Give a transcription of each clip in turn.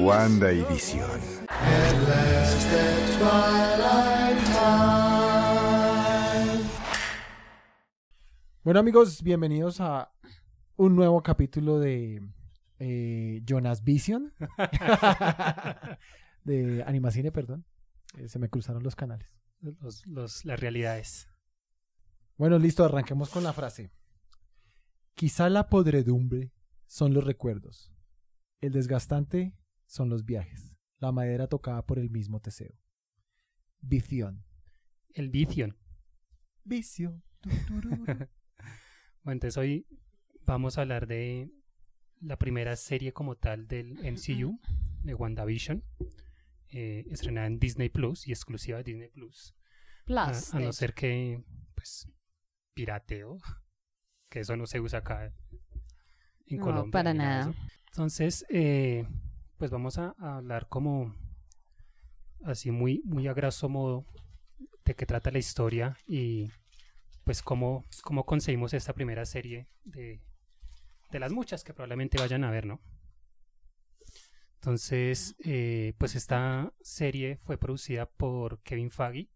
Wanda y Visión. Bueno amigos, bienvenidos a un nuevo capítulo de eh, Jonas Vision. de Animacine, perdón. Eh, se me cruzaron los canales. los, los- las realidades. Bueno, listo, arranquemos con la frase. Quizá la podredumbre son los recuerdos. El desgastante son los viajes. La madera tocada por el mismo Teseo. Visión. El vicio. Vicio. Bueno, entonces hoy vamos a hablar de la primera serie como tal del MCU, de WandaVision, eh, estrenada en Disney Plus y exclusiva de Disney Plus. A, Plus. a no ser que, pues, pirateo, que eso no se usa acá en No, Colombia. para nada. eso. Entonces, eh, pues vamos a, a hablar como así muy, muy a grosso modo de qué trata la historia y pues cómo, cómo conseguimos esta primera serie de, de las muchas que probablemente vayan a ver, ¿no? Entonces, eh, pues esta serie fue producida por Kevin Feige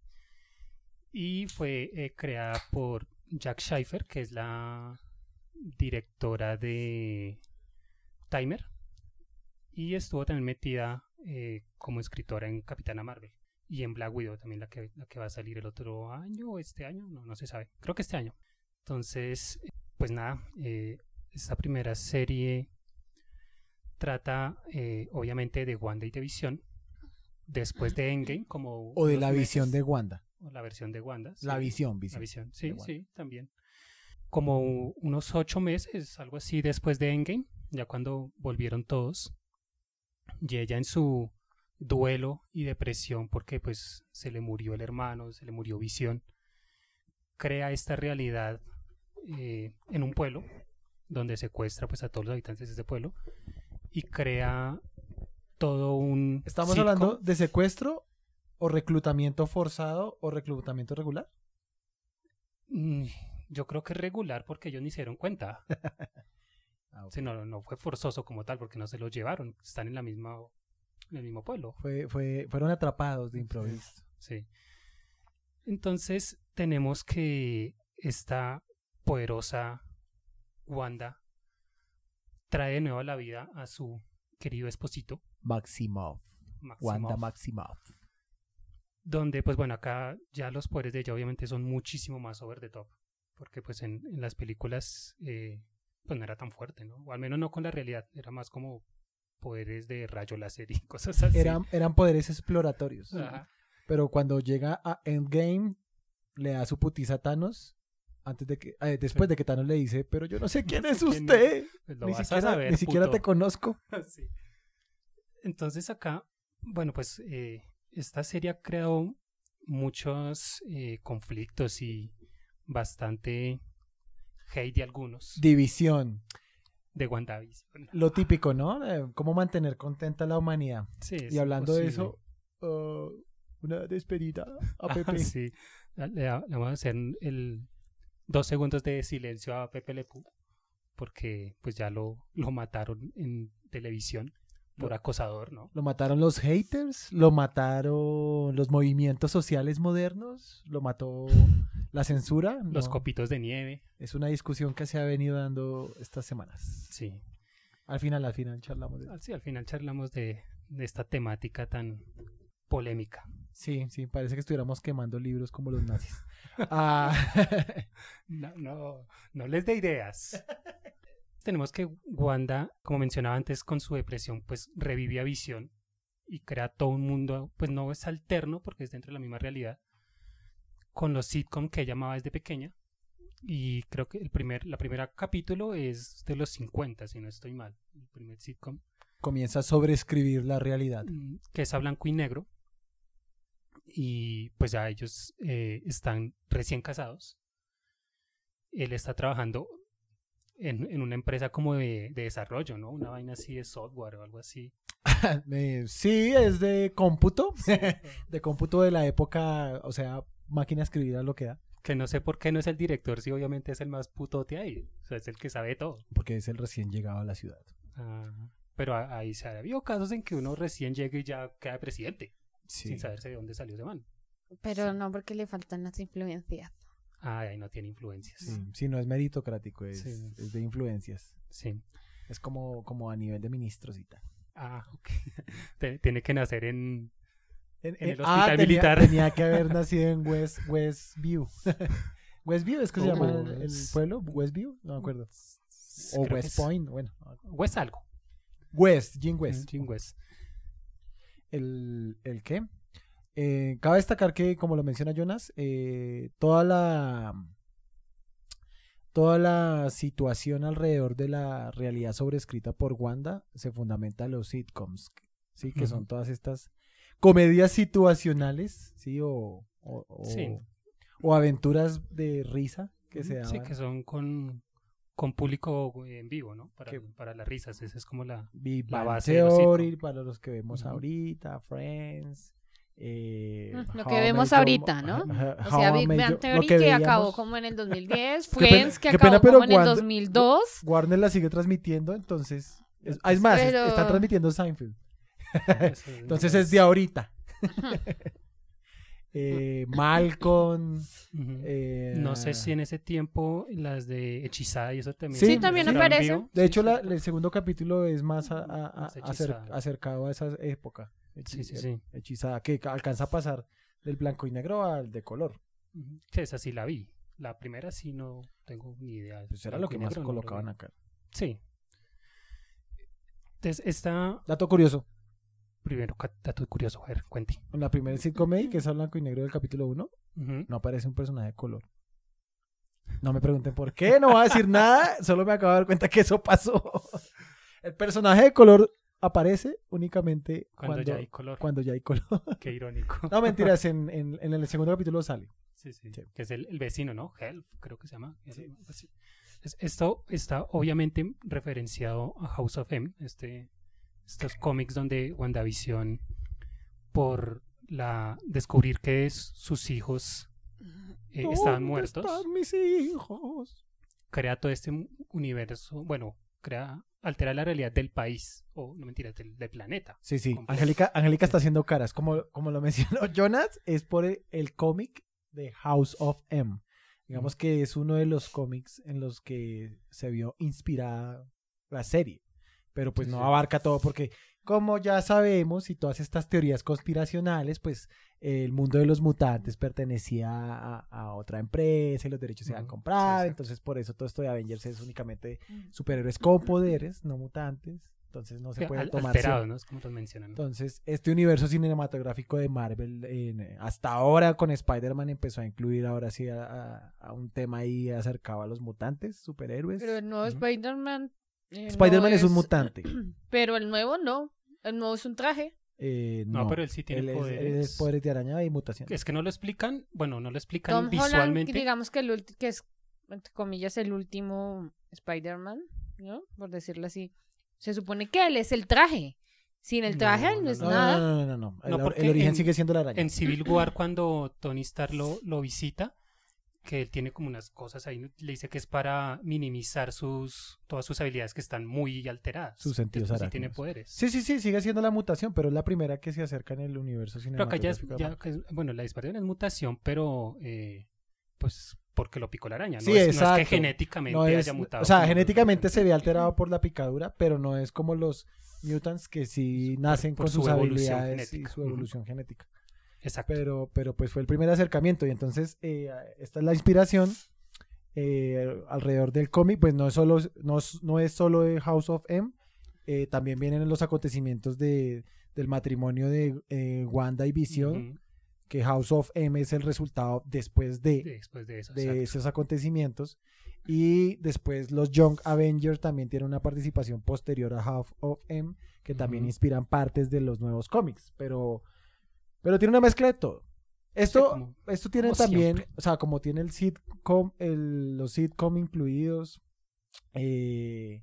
y fue eh, creada por Jack Schreifer, que es la directora de Timer y estuvo también metida eh, como escritora en Capitana Marvel y en Black Widow también la que, la que va a salir el otro año o este año, no, no se sabe, creo que este año. Entonces, pues nada, eh, esta primera serie trata eh, obviamente de Wanda y de Visión después de Endgame como o de la visión de Wanda. O la versión de Wanda La sí. visión, La visión. visión, sí, sí, también. Como unos ocho meses, algo así, después de Endgame, ya cuando volvieron todos, y ella en su duelo y depresión, porque pues se le murió el hermano, se le murió Visión, crea esta realidad eh, en un pueblo, donde secuestra pues a todos los habitantes de ese pueblo, y crea todo un... ¿Estamos hablando de secuestro o reclutamiento forzado o reclutamiento regular? Mm, Yo creo que es regular porque ellos ni se dieron cuenta. Ah. Sí, no, no fue forzoso como tal porque no se los llevaron. Están en la misma en el mismo pueblo. Fue, fue, fueron atrapados de improviso. Sí. Entonces tenemos que esta poderosa Wanda trae de nuevo a la vida a su querido esposito, Maximov. Maximoff, Wanda Maximov. Donde pues bueno, acá ya los poderes de ella obviamente son muchísimo más over the top, porque pues en, en las películas eh, pues no era tan fuerte, ¿no? O al menos no con la realidad, era más como poderes de rayo láser y cosas así. Eran, eran poderes exploratorios. Ajá. Pero cuando llega a Endgame, le da su putiza a Thanos. Antes de que, eh, después de que Thanos le dice, pero yo no sé quién es quién es". usted. Pues lo Ni vas a siquiera, saber, ni siquiera te conozco. Sí. Entonces acá, bueno, pues eh, esta serie ha creado muchos eh, conflictos y bastante hate de algunos División. de WandaVision. Lo típico, ¿no? Eh, cómo mantener contenta a la humanidad. Sí, y hablando de eso, uh, una despedida a Ah, Pepe. sí. Le, le vamos a hacer el dos segundos de silencio a Pepe Lepú porque pues ya lo, lo mataron en televisión por acosador, ¿no? Lo mataron los haters, lo mataron los movimientos sociales modernos, lo mató la censura. Los copitos de nieve, Es una discusión que se ha venido dando estas semanas. sí. Al final, al final charlamos de Sí, al final charlamos de, de esta temática tan polémica. Sí, sí, parece que estuviéramos quemando libros como los nazis. Ah, No, no, no les dé ideas. Tenemos que Wanda, como mencionaba antes, con su depresión, pues revive a Visión y crea todo un mundo, pues no es alterno porque es dentro de la misma realidad, con los sitcom que ella amaba desde pequeña. Y creo que el primer, la primera capítulo es de los 50, si no estoy mal. El primer sitcom. comienza a sobreescribir la realidad. mm, que es a blanco y negro. Y pues ya ellos eh, están recién casados. Él está trabajando en, en una empresa como de, de desarrollo, ¿no? Una vaina así de software o algo así. Sí, es de cómputo, de cómputo de la época, o sea, máquina de escribir a lo que da, Que no sé por qué no es el director, si obviamente es el más putote ahí. O sea, es el que sabe todo. porque es el recién llegado a la ciudad. Ah, pero ahí se ha habido casos en que uno recién llega y ya queda presidente, Sí. sin saberse de dónde salió ese man. Pero no porque le faltan las influencias. Ah, ahí no tiene influencias. Sí, sí, no es meritocrático, es, Sí. es de influencias. Sí. Es como, como a nivel de ministros y tal. Ah, ok. Tiene que nacer en... En, En el ah, hospital militar. Tenía que haber nacido en West, Westview. Westview es que se Oh, llama el, el pueblo, Westview, no me acuerdo. O West es- Point, bueno. West algo. West, Jim West. Jim West. ¿El, el qué? Eh, cabe destacar que, como lo menciona Jonas, eh, toda la toda la situación alrededor de la realidad sobrescrita por Wanda se fundamenta en los sitcoms, sí, que son todas estas comedias situacionales, sí, o, o, o- Sí. o aventuras de risa que se daban. Sí, que son con, con público en vivo, ¿no? Para, Que- para las risas. Esa es como la... La base de los para los que vemos ahorita, Friends. Eh, lo que vemos ahorita, ¿no? O sea, Big Bang Theory que que, acabó veíamos. como en el 2010, Qué pena- Friends que acabó pero como en el cuando- 2002. Warner la sigue transmitiendo, entonces. Es, es más, Pero- está transmitiendo Seinfeld. Entonces es de ahorita. eh, Malcolm. Eh, No sé si en ese tiempo las de Hechizada y eso también. Sí, Sí, también aparece. De hecho, sí. la- el segundo capítulo es más a- a- a- Más acer- hechizada. acercado a esa época. Sí, sí, sí. Hechizada, que alcanza a pasar del blanco y negro al de color. Sí, esa sí la vi. La primera sí no tengo ni idea. Pues era lo que más no colocaban vi. acá. Sí. Entonces, esta, Dato curioso. primero, dato curioso, a ver, cuente. En la primera sitcom que es a blanco y negro del capítulo 1, Ujú. no aparece un personaje de color. No me pregunten por qué, no voy a decir nada, solo me acabo de dar cuenta que eso pasó. El personaje de color aparece únicamente Cuando, cuando, ya hay color. cuando ya hay color. Qué irónico. No, mentiras, en, en- en el segundo capítulo sale. Sí, sí. Sí. Que es el, el vecino, ¿no? Help, creo que se llama. Sí. Esto está obviamente referenciado a House of M, este, estos cómics donde WandaVision, por la descubrir que es- sus hijos eh, estaban ¿Dónde muertos, están mis hijos? crea todo este universo, bueno, crea, altera la realidad del país, o no mentiras, del, del planeta. Sí, sí. Completo. Angélica, Angélica está haciendo caras. Como, como lo mencionó Jonas, es por el, el cómic de House of M. Digamos que es uno de los cómics en los que se vio inspirada la serie. Pero pues Sí, no sí. abarca todo porque, como ya sabemos, y todas estas teorías conspiracionales, pues eh, el mundo de los mutantes pertenecía a, a otra empresa y los derechos se Ujú, comprar. sí, exacto. entonces, por eso todo esto de Avengers es únicamente superhéroes con poderes, no mutantes. Entonces no se puede al- tomar alterado, ¿no? Es como mencionan. ¿no? entonces, este universo cinematográfico de Marvel, en- hasta ahora con Spider-Man empezó a incluir ahora sí a, a- a un tema ahí acercado a los mutantes, superhéroes. Pero el nuevo Ujú. Spider-Man. Eh, Spider-Man no es un mutante. Pero el nuevo no. El nuevo es un traje. Eh, No, no, pero él sí tiene él poderes. es poderes de araña y mutación. Es que no lo explican, bueno, no lo explican Tom Holland, visualmente. digamos que, el ulti- que es, entre comillas, el último Spider-Man, ¿no? Por decirlo así. Se supone que él es el traje. Sin el traje, No, él no, no, es No, nada. no, no, no, no, El, origen en- sigue siendo la araña. En Civil War, cuando Tony Stark lo, lo visita, que él tiene como unas cosas ahí, le dice que es para minimizar sus todas sus habilidades que están muy alteradas. Sus sentidos Después sí tiene arácnidos. poderes. Sí, sí, sí, sigue siendo la mutación, pero es la primera que se acerca en el universo Pero acá ya, ya bueno, la dispersión es mutación, pero eh, pues porque lo picó la araña. No, Sí, es, no es exacto. que genéticamente No es- haya mutado. o sea, genéticamente se ve alterado por la picadura, pero no es como los mutants que sí nacen por con su sus habilidades y su evolución genética. Exacto. Pero, pero pues fue el primer acercamiento y entonces eh, esta es la inspiración eh, alrededor del cómic, pues no es solo, no, es- no es solo de House of M, eh, también vienen los acontecimientos de, del matrimonio de eh, Wanda y Vision, que House of M es el resultado después de, Después de eso. de exacto. esos acontecimientos. Y después los Young Avengers también tienen una participación posterior a Half of M, que también inspiran partes de los nuevos cómics. Pero, pero tiene una mezcla de todo. Esto, esto tiene también, siempre. o sea, como tiene el sitcom, el- los sitcom incluidos, eh,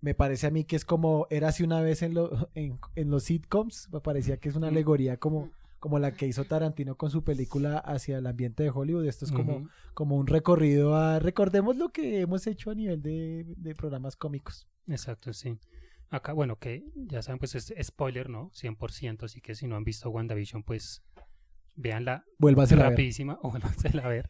me parece a mí que es como, era así una vez en, lo- en, en los sitcoms, me parecía que es una alegoría como como la que hizo Tarantino con su película hacia el ambiente de Hollywood. Esto es como, como un recorrido a... Recordemos lo que hemos hecho a nivel de, de programas cómicos. Exacto, sí. Acá, bueno, que ya saben, pues es spoiler, ¿no? 100%, así que si no han visto WandaVision, pues véanla Vuélvase a ver. rapidísima o vuélvansela a ver.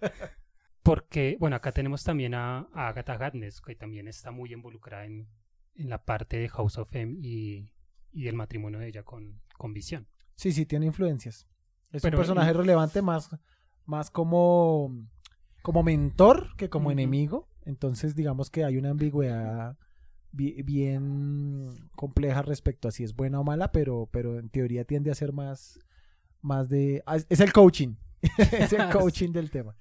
Porque, bueno, acá tenemos también a, a Agatha Harkness, que también está muy involucrada en, en la parte de House of M y, y el matrimonio de ella con, con Visión. Sí, sí, tiene influencias. Es Pero- un personaje relevante más, más como, como mentor que como enemigo. Entonces, digamos que hay una ambigüedad bi- bien compleja respecto a si es buena o mala, pero, pero en teoría tiende a ser más, más de... ah, Es el coaching. es el coaching del tema.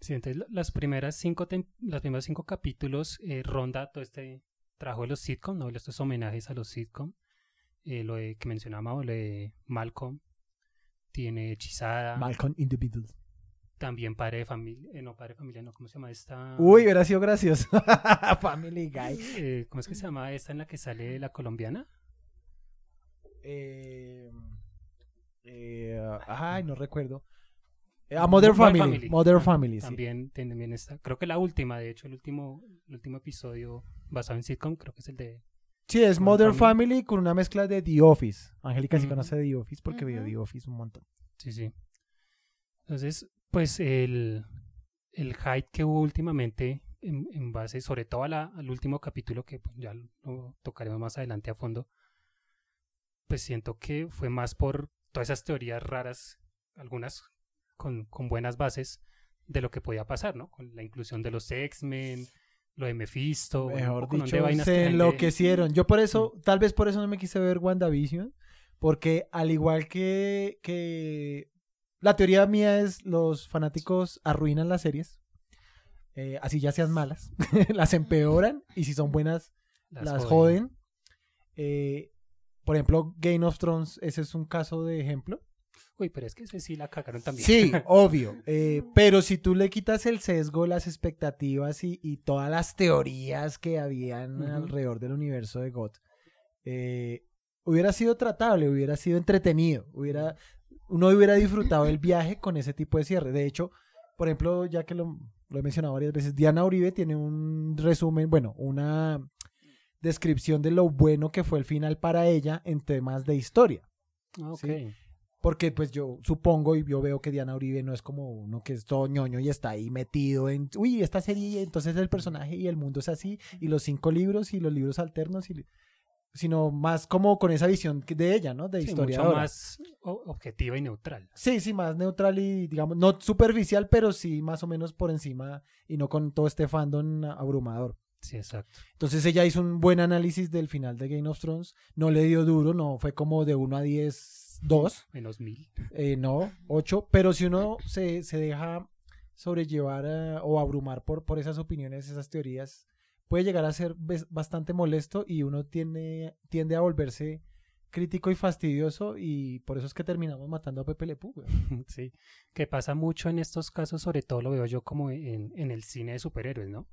Sí, entonces la- las primeras cinco, los primeros cinco capítulos eh, ronda todo este trabajo de los sitcom, ¿no? Estos homenajes a los sitcom. Eh, lo de, que mencionábamos, lo de Malcolm. Tiene Hechizada. Malcolm in the Middle. También Padre de Familia. eh, no, Padre de Familia, no. ¿Cómo se llama esta? Uy, hubiera sido gracioso. Family Guy. Eh, ¿Cómo es que se llama esta en la que sale la colombiana? Eh, eh, ay, no recuerdo. A Mother Family. Mother Ah, Family, sí. También, también está. Creo que la última, de hecho, el último, el último episodio basado en sitcom, creo que es el de. Sí, es Mother Mother Family con una mezcla de The Office. Angélica sí Ujú. conoce The Office porque vio Ujú. The Office un montón. Sí, sí. Entonces, pues el, el hype que hubo últimamente en, en base, sobre todo a la- al último capítulo, que pues, ya lo tocaremos más adelante a fondo, pues siento que fue más por todas esas teorías raras, algunas con, con buenas bases, de lo que podía pasar, ¿no? Con la inclusión de los X-Men, lo de Mephisto, bueno, Mejor de dicho, que se enloquecieron. Yo por eso, tal vez por eso no me quise ver WandaVision, porque al igual que, que la teoría mía es los fanáticos arruinan las series, eh, así ya sean malas, las empeoran y si son buenas las, joden. Eh, por ejemplo, Game of Thrones, ese es un caso de ejemplo. Uy, pero es que ese sí la cagaron también. Sí, obvio. eh, pero si tú le quitas el sesgo, las expectativas y, y todas las teorías que habían alrededor del universo de God, eh, hubiera sido tratable, hubiera sido entretenido, hubiera, uno hubiera disfrutado el viaje con ese tipo de cierre. De hecho, por ejemplo, ya que lo, lo he mencionado varias veces, Diana Uribe tiene un resumen, bueno, una descripción de lo bueno que fue el final para ella en temas de historia. Ah, ok. Sí. Porque pues yo supongo y yo veo que Diana Uribe no es como uno que es todo ñoño y está ahí metido en, uy, esta serie, entonces el personaje y el mundo es así, y los cinco libros y los libros alternos, y, sino más como con esa visión de ella, ¿no? De Sí, historia. mucho más objetiva y neutral. Sí, sí, más neutral y digamos, no superficial, pero sí más o menos por encima y no con todo este fandom abrumador. Sí, exacto. Entonces ella hizo un buen análisis del final de Game of Thrones, no le dio duro, no fue como de 1 a 10, 2. Menos mil. Eh, no, 8, pero si uno se, se deja sobrellevar eh, o abrumar por, por esas opiniones, esas teorías, puede llegar a ser bastante molesto y uno tiene, tiende a volverse crítico y fastidioso y por eso es que terminamos matando a Pepe Le Pew, güey. Sí. Que pasa mucho en estos casos, sobre todo lo veo yo como en, en el cine de superhéroes, ¿no?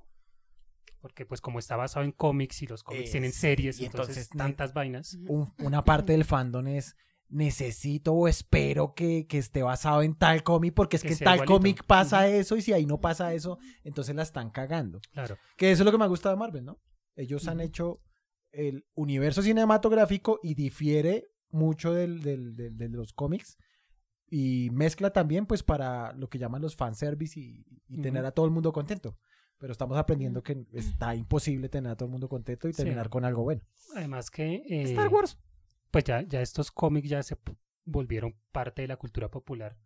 Porque pues como está basado en cómics y los cómics tienen series, y entonces, entonces, tantas vainas. Un- una parte del fandom es necesito o espero que, que esté basado en tal cómic porque es Que que tal cómic pasa eso y si ahí no pasa eso, entonces la están cagando. Claro. Que eso es lo que me gusta de Marvel, ¿no? Ellos han Ujú. hecho el universo cinematográfico y difiere mucho del, del- del- de los cómics y mezcla también pues para lo que llaman los fanservice y, y tener Ujú. a todo el mundo contento. Pero estamos aprendiendo que está imposible tener a todo el mundo contento y Sí. terminar con algo bueno. Además que eh, Star Wars. Pues ya, ya estos cómics ya se volvieron parte de la cultura popular.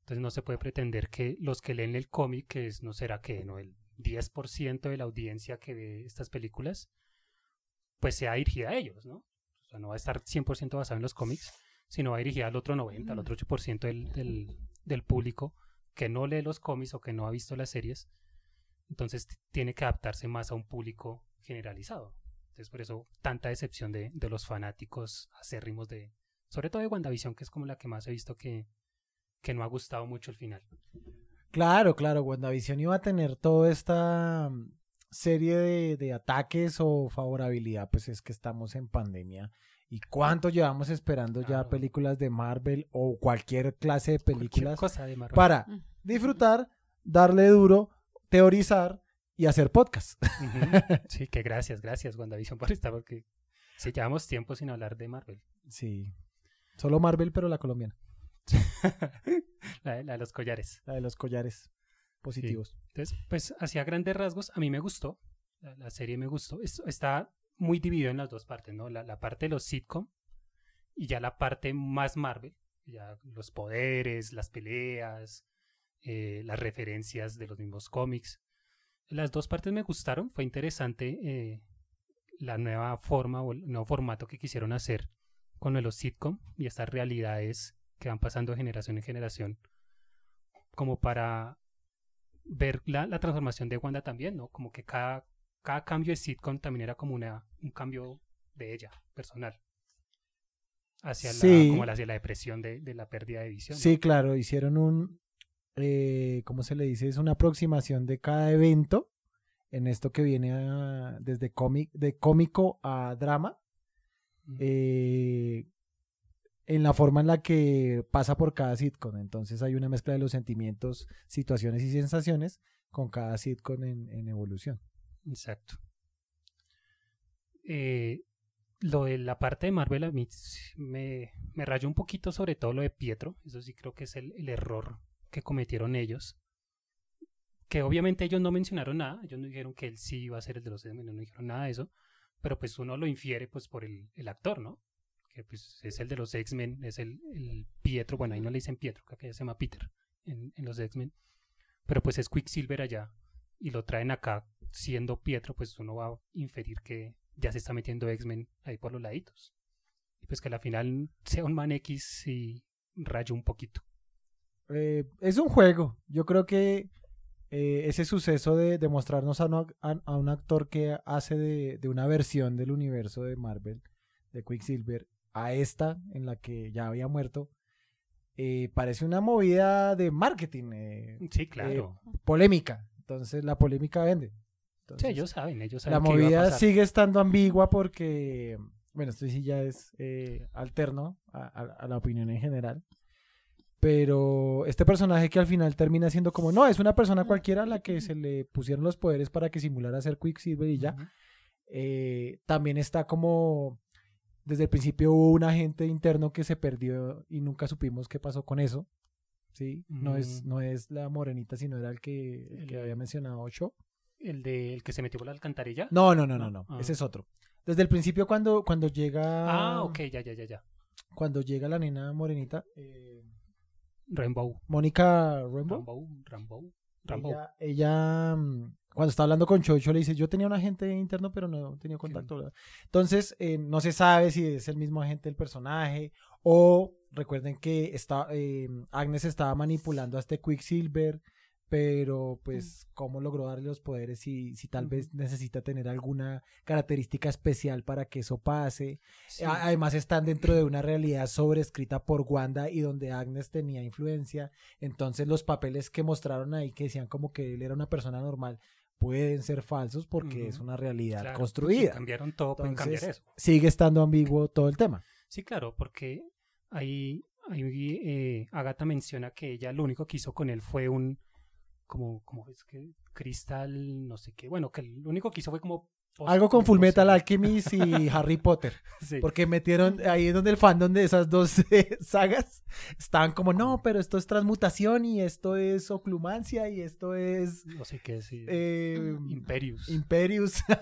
Entonces no se puede pretender que los que leen el cómic, que es, no será que no el 10% de la audiencia que ve estas películas, pues sea dirigida a ellos, ¿no? O sea, no va a estar 100% basado en los cómics, sino va dirigida al otro 90, al otro 8% del, del, del público que no lee los cómics o que no ha visto las series. Entonces tiene que adaptarse más a un público generalizado. Entonces por eso tanta decepción de, de los fanáticos acérrimos de, sobre todo de WandaVision, que es como la que más he visto que, que no ha gustado mucho el final. Claro, claro, WandaVision iba a tener toda esta mm, serie de, de ataques o favorabilidad, pues es que estamos en pandemia ¿Y cuánto llevamos esperando ya películas de Marvel o cualquier clase de películas cosa de Marvel. para Mm. disfrutar, darle duro, teorizar y hacer podcast? Sí, que gracias, gracias, WandaVision, por estar, porque sí, llevamos tiempo sin hablar de Marvel. Sí. Solo Marvel, pero la colombiana. la, de- la de los collares. La de los collares positivos. Entonces, pues, hacia grandes rasgos, a mí me gustó. La, la serie me gustó. Es- está muy dividido en las dos partes, ¿no? La, la parte de los sitcom y ya la parte más Marvel. Ya los poderes, las peleas, eh, las referencias de los mismos cómics. Las dos partes me gustaron. Fue interesante eh, la nueva forma o el nuevo formato que quisieron hacer con los sitcom y estas realidades que van pasando de generación en generación como para ver la, la transformación de Wanda también, ¿no? Como que cada, cada cambio de sitcom también era como una, un cambio de ella, personal. Hacia Sí. la, como hacia la depresión de, de la pérdida de visión. ¿no? Sí, claro, hicieron un, eh, ¿cómo se le dice? Es una aproximación de cada evento en esto que viene a- desde cómic, de cómico a drama, eh, en la forma en la que pasa por cada sitcom. Entonces hay una mezcla de los sentimientos, situaciones y sensaciones con cada sitcom en, en evolución. Exacto. Eh, lo de la parte de Marvel a mí me, me rayó un poquito sobre todo lo de Pietro. Eso sí creo que es el, el error que cometieron ellos. Que obviamente ellos no mencionaron nada. Ellos no dijeron que él sí iba a ser el de los X-Men, no dijeron nada de eso. Pero pues uno lo infiere pues por el, actor, ¿no? Que pues es el de los X-Men, es el, Pietro. Bueno, ahí no le dicen Pietro, que ya se llama Peter en, los X-Men. Pero pues es Quicksilver allá y lo traen acá siendo Pietro, pues uno va a inferir que ya se está metiendo X-Men ahí por los laditos. Y pues que al final sea un man X y rayo un poquito. Eh, es un juego. Yo creo que eh, ese suceso de, de mostrarnos a, una- a- a un actor que hace de, de una versión del universo de Marvel, de Quicksilver, a esta en la que ya había muerto, eh, parece una movida de marketing, eh, Sí, claro. polémica. Entonces la polémica vende. sí, ellos saben, ellos la saben qué iba a movida sigue estando ambigua porque, bueno, esto sí ya es eh, alterno a, a- a la opinión en general. Pero este personaje que al final termina siendo como, no, es una persona cualquiera a la que se le pusieron los poderes para que simulara ser Quicksilver y ya. Eh, también está como, desde el principio hubo un agente interno que se perdió y nunca supimos qué pasó con eso. Sí, no, es, Mm. no es la morenita, sino era el que, el que El- había mencionado Ocho. El de el que se metió por la alcantarilla. No, no, no, no, no. No, ah. Ese es otro. Desde el principio cuando, cuando llega. Ah, ok, ya, ya, ya, ya. Cuando llega la nena morenita. eh, Rainbow. Mónica. Rambo. Rambo. Rambo. Ella, ella, mm, cuando está hablando con Chocho le dice, yo tenía un agente interno, pero no tenía contacto. ¿verdad?". Entonces, eh, no se sabe si es el mismo agente del personaje o recuerden que está, eh, Agnes estaba manipulando a este Quicksilver, pero pues cómo logró darle los poderes si, si tal vez necesita tener alguna característica especial para que eso pase. Sí. Además están dentro de una realidad sobrescrita por Wanda y donde Agnes tenía influencia. Entonces los papeles que mostraron ahí que decían como que él era una persona normal pueden ser falsos porque es una realidad Claro, construida. Cambiaron todo, pueden Entonces, cambiar eso. Sigue estando ambiguo todo el tema. Sí, claro, porque ahí, ahí eh, Agatha menciona que ella lo único que hizo con él fue un, como, como es que, cristal, no sé qué, bueno, que lo único que hizo fue como... pos- Algo con como Full Metal poseer. Alchemist y Harry Potter. Sí. Porque metieron ahí es donde el fandom de esas dos eh, sagas estaban como, no, pero esto es transmutación y esto es oclumancia y esto es No sé qué decir. eh, Imperius. Imperius.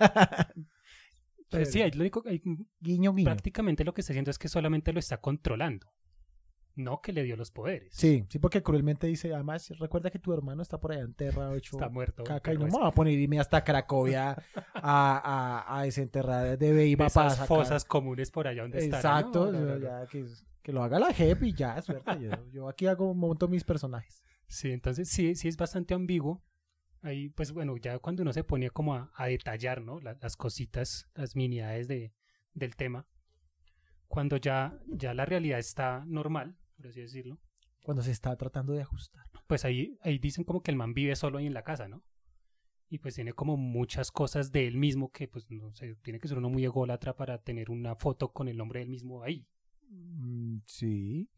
Pues sí, ahí lo único, ahí guiño, guiño. prácticamente lo que está haciendo es que solamente lo está controlando, no que le dio los poderes. Sí, sí, porque cruelmente dice, además, recuerda que tu hermano está por allá enterrado, hecho Está muerto. caca, y no me voy a poner irme hasta Cracovia a, a, a desenterrar de Beiba para esas fosas comunes por allá donde están. Exacto, No, no, ya que, que lo haga la JEP y ya, suerte. Yo, yo aquí hago monto mis personajes. Sí, entonces sí, sí es bastante ambiguo. Ahí, pues bueno, ya cuando uno se ponía como a, a detallar, ¿no? La- las cositas, las miniades de, del tema, cuando ya, ya la realidad está normal, por así decirlo, Cuando se está tratando de ajustar. pues ahí, ahí dicen como que el man vive solo ahí en la casa, ¿no? y pues tiene como muchas cosas de él mismo que pues no sé, tiene que ser uno muy ególatra para tener una foto con el nombre del mismo ahí. Mm, sí.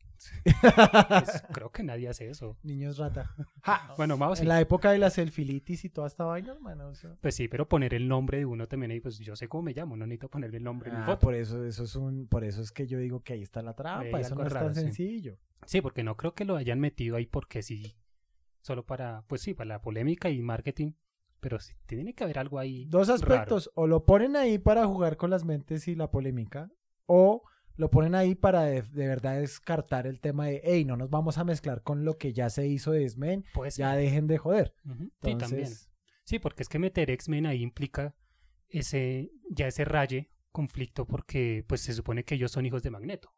Pues, creo que nadie hace eso. Niños rata. Bueno, Mao sí. En la época de la selfilitis y toda esta vaina, hermano. o sea. Pues sí, pero poner el nombre de uno también ahí, pues yo sé cómo me llamo, no necesito ponerle el nombre en mi Ah, foto. por eso, eso es un, por eso es que yo digo que ahí está la trampa. Hay Eso no es tan sí. sencillo. Sí, porque no creo que lo hayan metido ahí porque sí, solo para, pues sí, para la polémica y marketing, pero sí, tiene que haber algo ahí. Dos raro. aspectos, o lo ponen ahí para jugar con las mentes y la polémica, o lo ponen ahí para de, de verdad descartar el tema de, hey, no nos vamos a mezclar con lo que ya se hizo de X-Men, ya dejen de joder. Ujú, Sí, Entonces, también. Sí, porque es que meter X-Men ahí implica ese, ya ese raye conflicto porque pues se supone que ellos son hijos de Magneto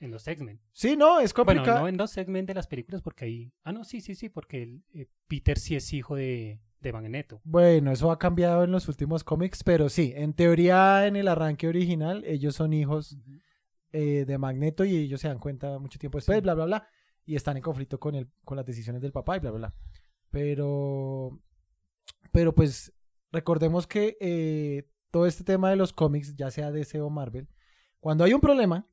en los X-Men. Sí, no, es Bueno, complicado. no en los X-Men de las películas porque ahí... Ah, no, sí, sí, sí, porque el, eh, Peter sí es hijo de, de Magneto. Bueno, eso ha cambiado en los últimos cómics, pero sí, en teoría en el arranque original ellos son hijos eh, de Magneto y ellos se dan cuenta mucho tiempo después, Sí. bla, bla, bla, y están en conflicto con, el, con las decisiones del papá y bla, bla, bla. Pero, pero pues recordemos que eh, todo este tema de los cómics, ya sea DC o Marvel, cuando hay un problema,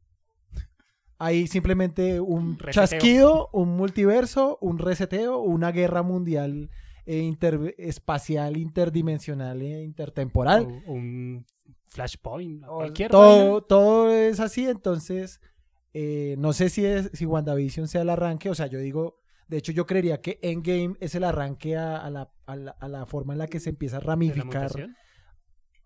hay simplemente un Reseteo. chasquido, un multiverso, un reseteo, una guerra mundial eh, inter- espacial, interdimensional e intertemporal. O, un Flashpoint, O- cualquier todo, vaina. todo es así, entonces eh, no sé si es si WandaVision sea el arranque, o sea, yo digo, de hecho yo creería que Endgame es el arranque a, a la, a la- a la forma en la que se empieza a ramificar,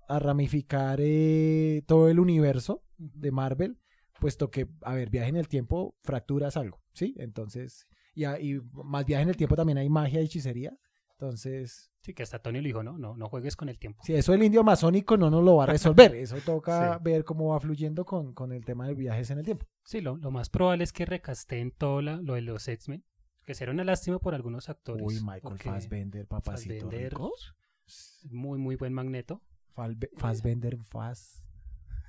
a ramificar eh, todo el universo de Marvel, puesto que, a ver, viaje en el tiempo, fracturas algo, ¿sí? Entonces, y, y más viaje en el tiempo también hay magia y hechicería, entonces, Sí, que hasta Tony lo dijo, no, no, no juegues con el tiempo. si eso el indio masónico no nos lo va a resolver, eso toca Sí. ver cómo va fluyendo con, con el tema de viajes en el tiempo. Sí, lo, lo más probable es que recasteen todo la- lo de los X-Men, que será una lástima por algunos actores. Uy, Michael Fassbender, papacito Fassbender, rico. muy, muy buen magneto. Falbe- Fassbender, Fass.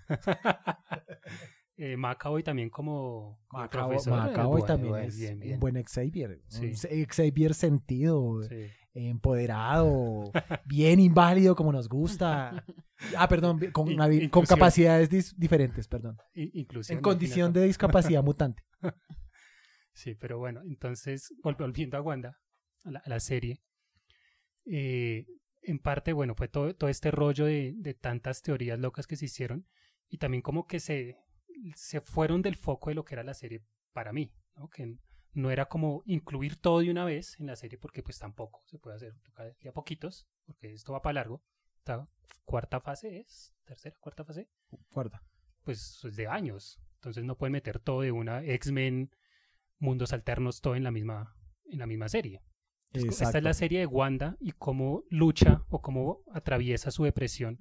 Eh, Macaboy también como, como Macabo- profesor. Macaboy bueno, también bueno, es bien, bien. un buen Xavier. Sí. Un Xavier sentido, Sí. empoderado, bien inválido como nos gusta. Ah, perdón, con, In- una vi- con inclusión. capacidades dis- diferentes, perdón. Inclusión, En condición imagínate. de discapacidad mutante. Sí, pero bueno, entonces, vol- volviendo a Wanda, a la, a la serie, eh, en parte, bueno, fue todo, todo este rollo de, de tantas teorías locas que se hicieron y también como que se, se fueron del foco de lo que era la serie para mí, ¿no? Que no era como incluir todo de una vez en la serie porque pues tampoco se puede hacer, de a poquitos, porque esto va para largo. Esta cuarta fase es, tercera, cuarta fase, Guarda. pues es de años. Entonces no pueden meter todo de una X-Men, mundos alternos, todo en la misma, en la misma serie. Entonces, Esta es la serie de Wanda y cómo lucha o cómo atraviesa su depresión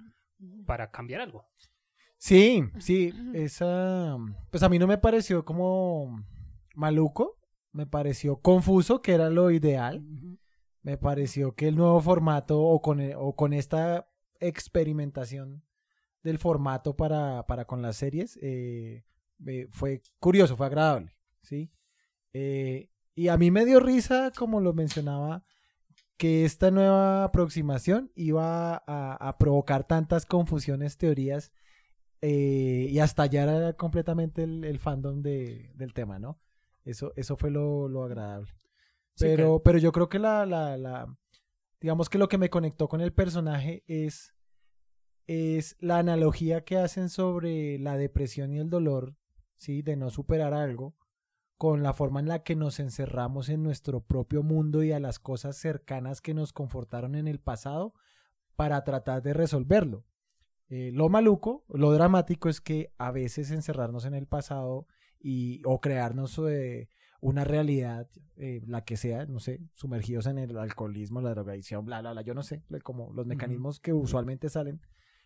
para cambiar algo. Sí, sí, esa, pues a mí no me pareció como maluco, me pareció confuso, que era lo ideal. Me pareció que el nuevo formato o con, e- o con esta experimentación del formato para, para con las series eh, eh, fue curioso, fue agradable, ¿sí? Eh, y a mí me dio risa, como lo mencionaba, que esta nueva aproximación iba a, a provocar tantas confusiones, teorías eh, y hasta estallar completamente el, el fandom de- del tema, ¿no? Eso, eso fue lo, lo agradable. Sí, Pero, pero yo creo que la, la, la- digamos que lo que me conectó con el personaje es, es la analogía que hacen sobre la depresión y el dolor, ¿sí? De no superar algo, con la forma en la que nos encerramos en nuestro propio mundo y a las cosas cercanas que nos confortaron en el pasado para tratar de resolverlo. Eh, lo maluco, lo dramático es que a veces encerrarnos en el pasado y, o crearnos eh, una realidad, eh, la que sea, no sé, sumergidos en el alcoholismo, la drogadicción, bla, bla, bla, yo no sé, como los mecanismos que usualmente salen,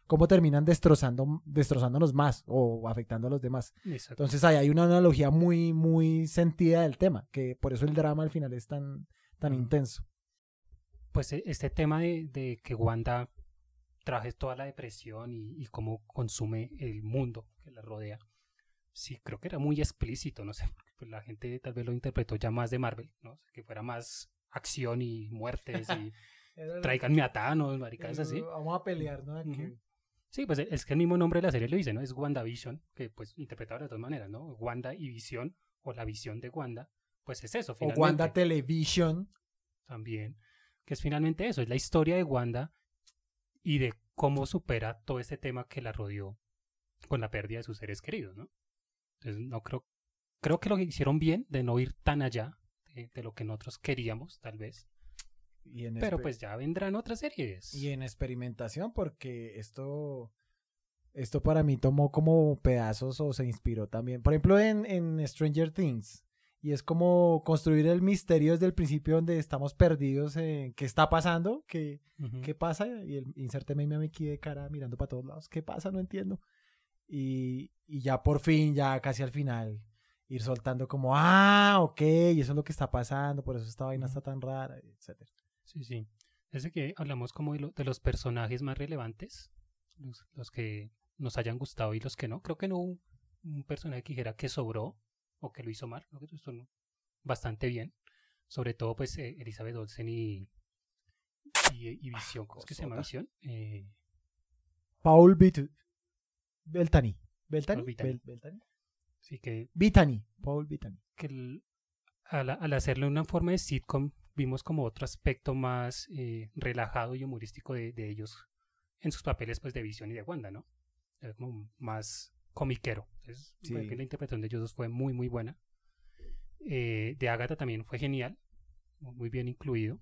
cómo terminan destrozando, destrozándonos más o afectando a los demás. Exacto. Entonces ahí hay una analogía muy, muy sentida del tema, que por eso el drama al final es tan, tan intenso. pues e- este tema de, de que Wanda traje toda la depresión y, y cómo consume el mundo que la rodea, sí creo que era muy explícito, no sé, pues, la gente tal vez lo interpretó ya más de Marvel, ¿no? que fuera más acción y muertes y tráiganme a Thanos, maricas así. Vamos a pelear, ¿no? Que- Ujú. Sí, pues es que el mismo nombre de la serie lo dice, ¿no? Es WandaVision, que pues interpretado de las dos maneras, ¿no? Wanda y Visión, o la visión de Wanda, pues es eso, O finalmente. Wanda Television. también, que es finalmente eso, es la historia de Wanda y de cómo supera todo este tema que la rodeó con la pérdida de sus seres queridos, ¿no? Entonces, no creo, creo que lo hicieron bien de no ir tan allá de, de lo que nosotros queríamos, tal vez, Y en pero pues ya vendrán otras series. Y en experimentación, porque esto, esto para mí tomó como pedazos o se inspiró también. Por ejemplo, en, en Stranger Things. Y es como construir el misterio desde el principio donde estamos perdidos en qué está pasando, qué, qué pasa. Y el inserte meme aquí de cara mirando para todos lados. ¿Qué pasa? No entiendo. Y, y ya por fin, ya casi al final, ir soltando como, ah, ok, y eso es lo que está pasando, por eso esta vaina está tan rara, etcétera. Sí, sí. Desde que hablamos como de, lo- de los personajes más relevantes, los, los que nos hayan gustado y los que no. Creo que no hubo un personaje que dijera que sobró o que lo hizo mal. Creo que estuvo bastante bien. Sobre todo, pues, eh, Elizabeth Olsen y, y, y Visión. ¿Cómo es que se llama. Visión? Eh, Paul Bit Beltani. ¿Beltani? Bel- Beltani. sí que, Bettany. Paul Bettany. que el- al, al hacerle una forma de sitcom, vimos como otro aspecto más eh, relajado y humorístico de, de ellos en sus papeles pues de Visión y de Wanda, ¿no? Era como más comiquero. Entonces, Sí. creo que la interpretación de ellos dos fue muy, muy buena. Eh, de Agatha también fue genial, muy bien incluido.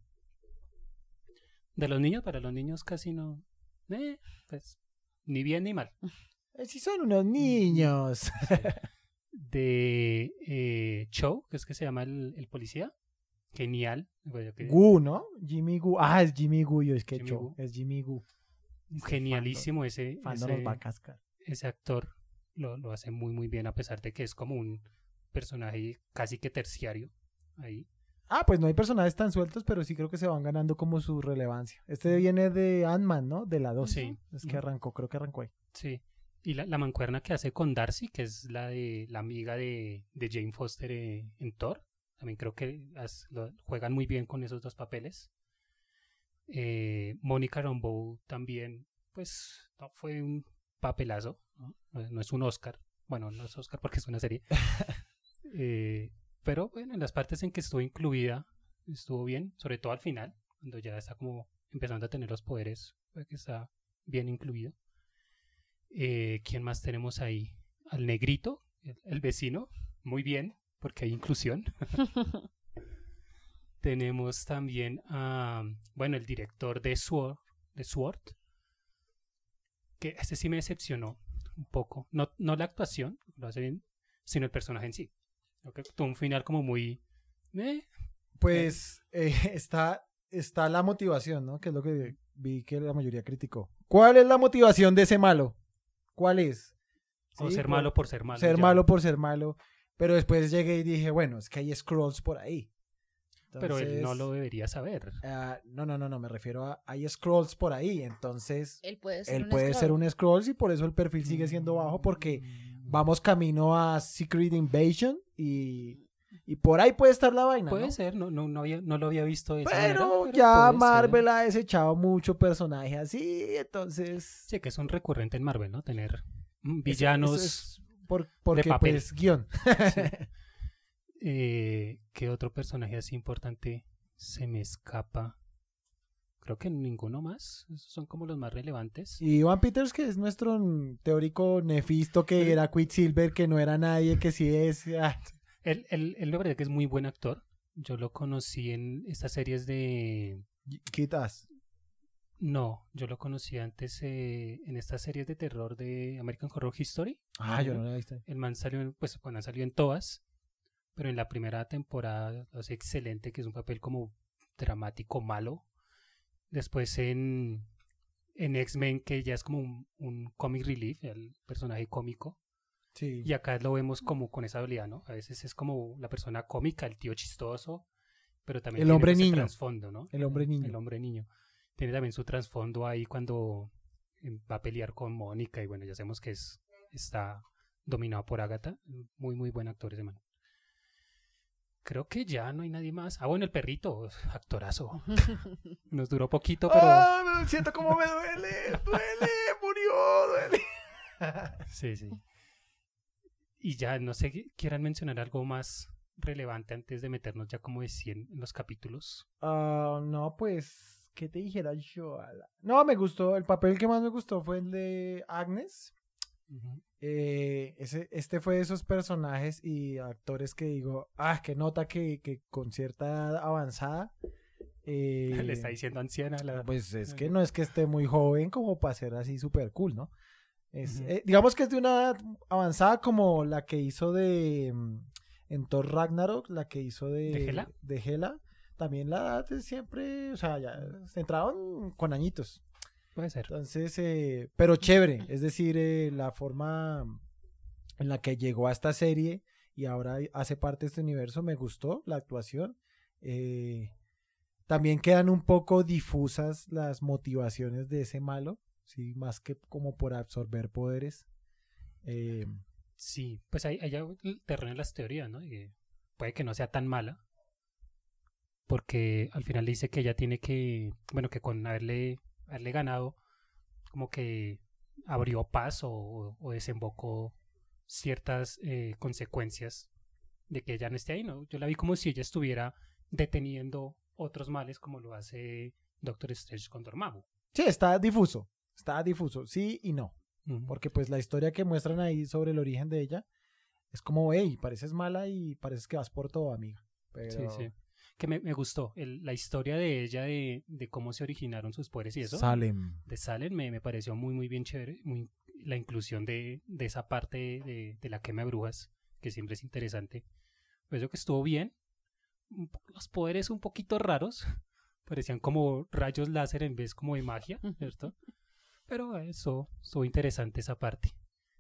De los niños, para los niños casi no. eh, pues, ni bien ni mal. Eh, sí son unos niños. De eh, Cho, que es que se llama el, el policía. Genial. Gu, ¿no? Jimmy Gu. Ah, es Jimmy Gu. Yo es que Cho. Es Jimmy Gu. Genialísimo ese, ese, ese actor. Lo, lo hace muy, muy bien, a pesar de que es como un personaje casi que terciario ahí. Ah, pues no hay personajes tan sueltos, pero sí creo que se van ganando como su relevancia. Este viene de Ant-Man, ¿no? De la 2. Sí. Es que arrancó, creo que arrancó ahí. Sí. Y la, la mancuerna que hace con Darcy, que es la de la amiga de, de Jane Foster eh, en Thor. También creo que as- lo- juegan muy bien con esos dos papeles. Eh, Mónica Rambeau también, pues, no, fue un papelazo. ¿No? Es un Oscar. Bueno, no es Oscar porque es una serie. Eh, pero bueno, en las partes en que estuvo incluida, estuvo bien, sobre todo al final, cuando ya está como empezando a tener los poderes, fue que está bien incluido. Eh, ¿Quién más tenemos ahí? Al negrito, el, el vecino, muy bien, porque hay inclusión. tenemos también a, bueno, el director de Sword, de Sword, que este sí me decepcionó un poco. No, no la actuación, lo hace bien, sino el personaje en sí. Creo que tuvo un final como muy... eh, Pues eh, está, está la motivación, ¿no? Que es lo que vi que la mayoría criticó. ¿Cuál es la motivación de ese malo? ¿Cuál es? o Sí, ser por- malo por ser malo. ser ya. malo por ser malo. Pero después llegué y dije, bueno, es que hay scrolls por ahí. Pero él no lo debería saber. ah, no, no, no, no, me refiero a hay scrolls por ahí. Entonces, Él puede ser él un puede ser scroll. un scrolls y por eso el perfil sigue siendo bajo porque vamos camino a Secret Invasion y, y por ahí puede estar la vaina. Puede ¿no? ser, no, no, no, había, no lo había visto de esa manera, Pero pero ya ser. Marvel ha desechado mucho personaje así, entonces... Sí, que es un recurrente en Marvel, ¿no? Tener mm, eso- villanos. eso es por, porque papel. pues guion. eh, ¿Qué otro personaje así importante se me escapa? Creo que ninguno más. Esos son como los más relevantes. y Ivan Peters, que es nuestro teórico nefisto, que era Quicksilver, que no era nadie, que sí es... ah, Él, él, él me parece que es muy buen actor. Yo lo conocí en estas series de... Quitas. No, yo lo conocí antes eh, en estas series de terror de American Horror History. Ah, yo no lo he visto. El man salió, en- pues bueno, salió en todas, pero en la primera temporada hace excelente, que es un papel como dramático malo. Después en, en X-Men, que ya es como un, un comic relief, el personaje cómico. Sí. Y acá lo vemos como con esa habilidad, ¿no? A veces es como la persona cómica, el tío chistoso, pero también El tiene hombre niño. trasfondo, ¿no? El hombre niño. El hombre niño. Tiene también su trasfondo ahí cuando eh, va a pelear con Mónica y bueno, ya sabemos que es, está dominado por Agatha. Muy, muy buen actor ese man. Creo que ya no hay nadie más. Ah, bueno, el perrito, actorazo. Nos duró poquito, pero ¡Ah! me siento como me duele, duele, murió, duele. sí, sí. Y ya, no sé, ¿quieran mencionar algo más relevante antes de meternos ya como de 100 en los capítulos? Ah, no, pues, ¿qué te dijera yo? No, me gustó, el papel que más me gustó fue el de Agnes. Eh, ese, este fue de esos personajes y actores que digo, ah, que nota que, que con cierta edad avanzada. eh, Le está diciendo anciana la... Pues es que no es que esté muy joven como para ser así súper cool, ¿no? Es, eh, digamos que es de una edad avanzada como la que hizo de mm, en Thor Ragnarok, la que hizo de, ¿De Hela? de Hela. También la edad es siempre, o sea, ya se entraron con añitos. Puede ser. Entonces, eh, pero chévere, es decir, eh, la forma en la que llegó a esta serie y ahora hace parte de este universo, me gustó la actuación. Eh, también quedan un poco difusas las motivaciones de ese malo, sí, más que como por absorber poderes. Sí, pues algo el terreno en las teorías, ¿no? Y puede que no sea tan mala. Porque al final dice que ella tiene que, bueno, que con haberle, haberle ganado, como que abrió paso o, o desembocó ciertas eh, consecuencias de que ella no esté ahí, ¿no? Yo la vi como si ella estuviera deteniendo otros males como lo hace Doctor Strange con Dormammu. sí, está difuso, está difuso, sí y no. Porque pues la historia que muestran ahí sobre el origen de ella es como, hey, pareces mala y pareces que vas por todo, amiga. Pero... Sí, sí. Que me, me gustó. El- la historia de ella, de, de cómo se originaron sus poderes y eso. Salem. de Salem me, me pareció muy, muy bien chévere. Muy, la inclusión de, de esa parte de, de la quema de brujas, que siempre es interesante. Pues yo que estuvo bien. Los poderes un poquito raros. Parecían como rayos láser en vez como de magia, ¿cierto? Pero eso, estuvo interesante esa parte.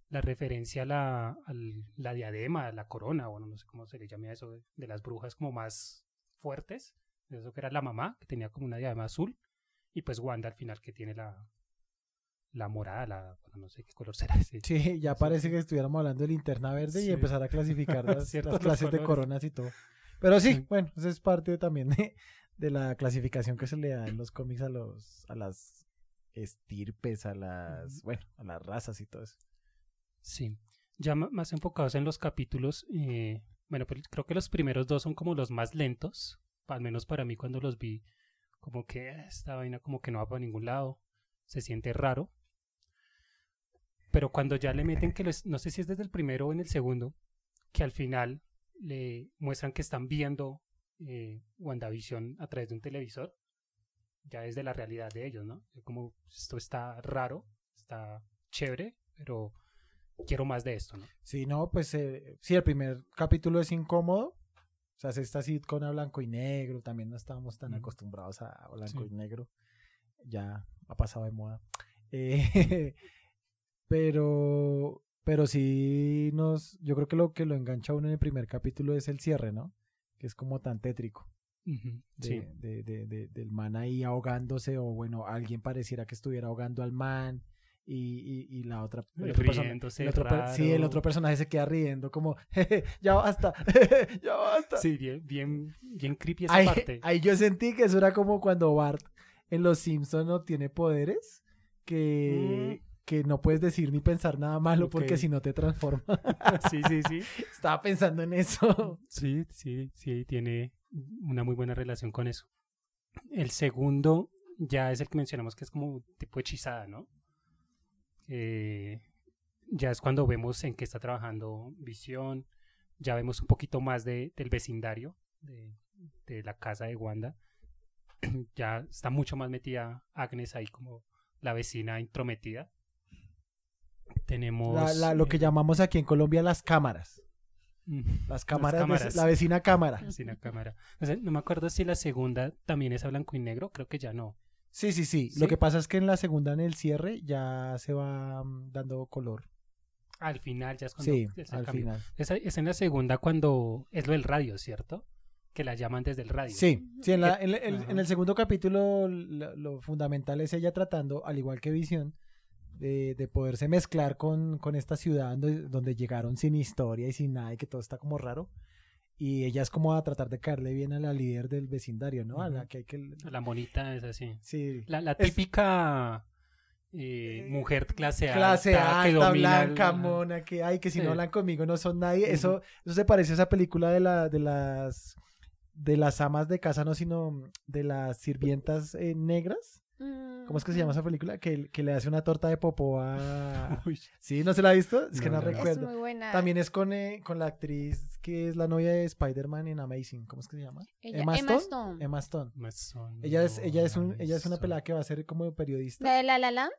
La referencia a la, al- la diadema, a la corona, bueno, no sé cómo se le llama eso, de, de las brujas como más fuertes. Eso que era la mamá, que tenía como una diadema azul. Y pues Wanda al final que tiene la, la morada, la, bueno, no sé qué color será ese. Sí, ya parece que estuviéramos hablando de linterna verde y empezar a clasificar las, las clases de coronas y todo. Pero sí, Sí. bueno, eso es parte también de, de la clasificación que se le da en los cómics a los a las estirpes, a las, bueno, a las razas y todo eso. Sí. Ya más enfocados en los capítulos, eh, bueno, pues creo que los primeros dos son como los más lentos, al menos para mí cuando los vi, como que "Ah, esta vaina como que no va para ningún lado, se siente raro. Pero cuando ya le meten que los, no sé si es desde el primero o en el segundo, que al final le muestran que están viendo eh, WandaVision a través de un televisor, ya desde la realidad de ellos, ¿no? Como esto está raro, está chévere, pero quiero más de esto, ¿no? Sí, no, pues eh, sí, el primer capítulo es incómodo. O sea, se está sitcom a blanco y negro. También no estábamos tan acostumbrados a blanco Sí. y negro. Ya ha pasado de moda. Eh, pero, pero sí nos. Yo creo que lo que lo engancha a uno en el primer capítulo es el cierre, ¿no? Que es como tan tétrico. Ujú, de, Sí, de- de- de- del man ahí ahogándose, o bueno, alguien pareciera que estuviera ahogando al man. Y, y, y la otra el otro persona- Riéndose el otro per- sí, el otro personaje se queda riendo como "Jeje, ya basta ya basta sí, bien, bien, bien creepy esa ahí, parte. ahí yo sentí que eso era como cuando Bart en Los Simpsons no tiene poderes que, que no puedes decir ni pensar nada malo porque si no te transforma sí, sí, sí. estaba pensando en eso Sí, sí, sí, tiene una muy buena relación con eso. El segundo ya es el que mencionamos que es como tipo hechizada, ¿no? Eh, ya es cuando vemos en qué está trabajando Visión, ya vemos un poquito más de, del vecindario, de, de la casa de Wanda. ya está mucho más metida Agnes ahí como la vecina intrometida. Tenemos... La- la- lo que llamamos aquí en Colombia las cámaras las cámaras, la vecina cámara la cámara. O sea, no me acuerdo si la segunda también es a blanco y negro, creo que ya no. Sí, sí, sí, ¿Sí? Lo que pasa es que en la segunda, en el cierre, ya se va mm, dando color. Al final ya es cuando Sí, es al cambio. final. Esa- es en la segunda cuando es lo del radio, ¿cierto? Que la llaman desde el radio. Sí, sí en, la- en el- en el segundo capítulo lo, lo fundamental es ella tratando, al igual que Visión, de, de poderse mezclar con, con esta ciudad donde, donde llegaron sin historia y sin nada y que todo está como raro. Y ella es como a tratar de caerle bien a la líder del vecindario, ¿no? A la que hay que... La monita es así. Sí. La, la Es- típica eh, mujer clase alta clase que alta, domina el- blanca, mona, que ay, que si Sí. no hablan conmigo no son nadie. Eso, eso se parece a esa película de la, de las de las amas de casa, no, sino de las sirvientas eh, negras. ¿Cómo es que se llama esa película? Que, que le hace una torta de popó a... Uy, ¿Sí? ¿No se la ha visto? Es que no, no. Es recuerdo. muy buena. También es con, eh, con la actriz que es la novia de Spider-Man en Amazing. ¿Cómo es que se llama? Ella- Emma Emma Stone. Stone. Emma Stone. más son- Ella es, ella es, un, ella es una pelada que va a ser como periodista. ¿La de La La Land?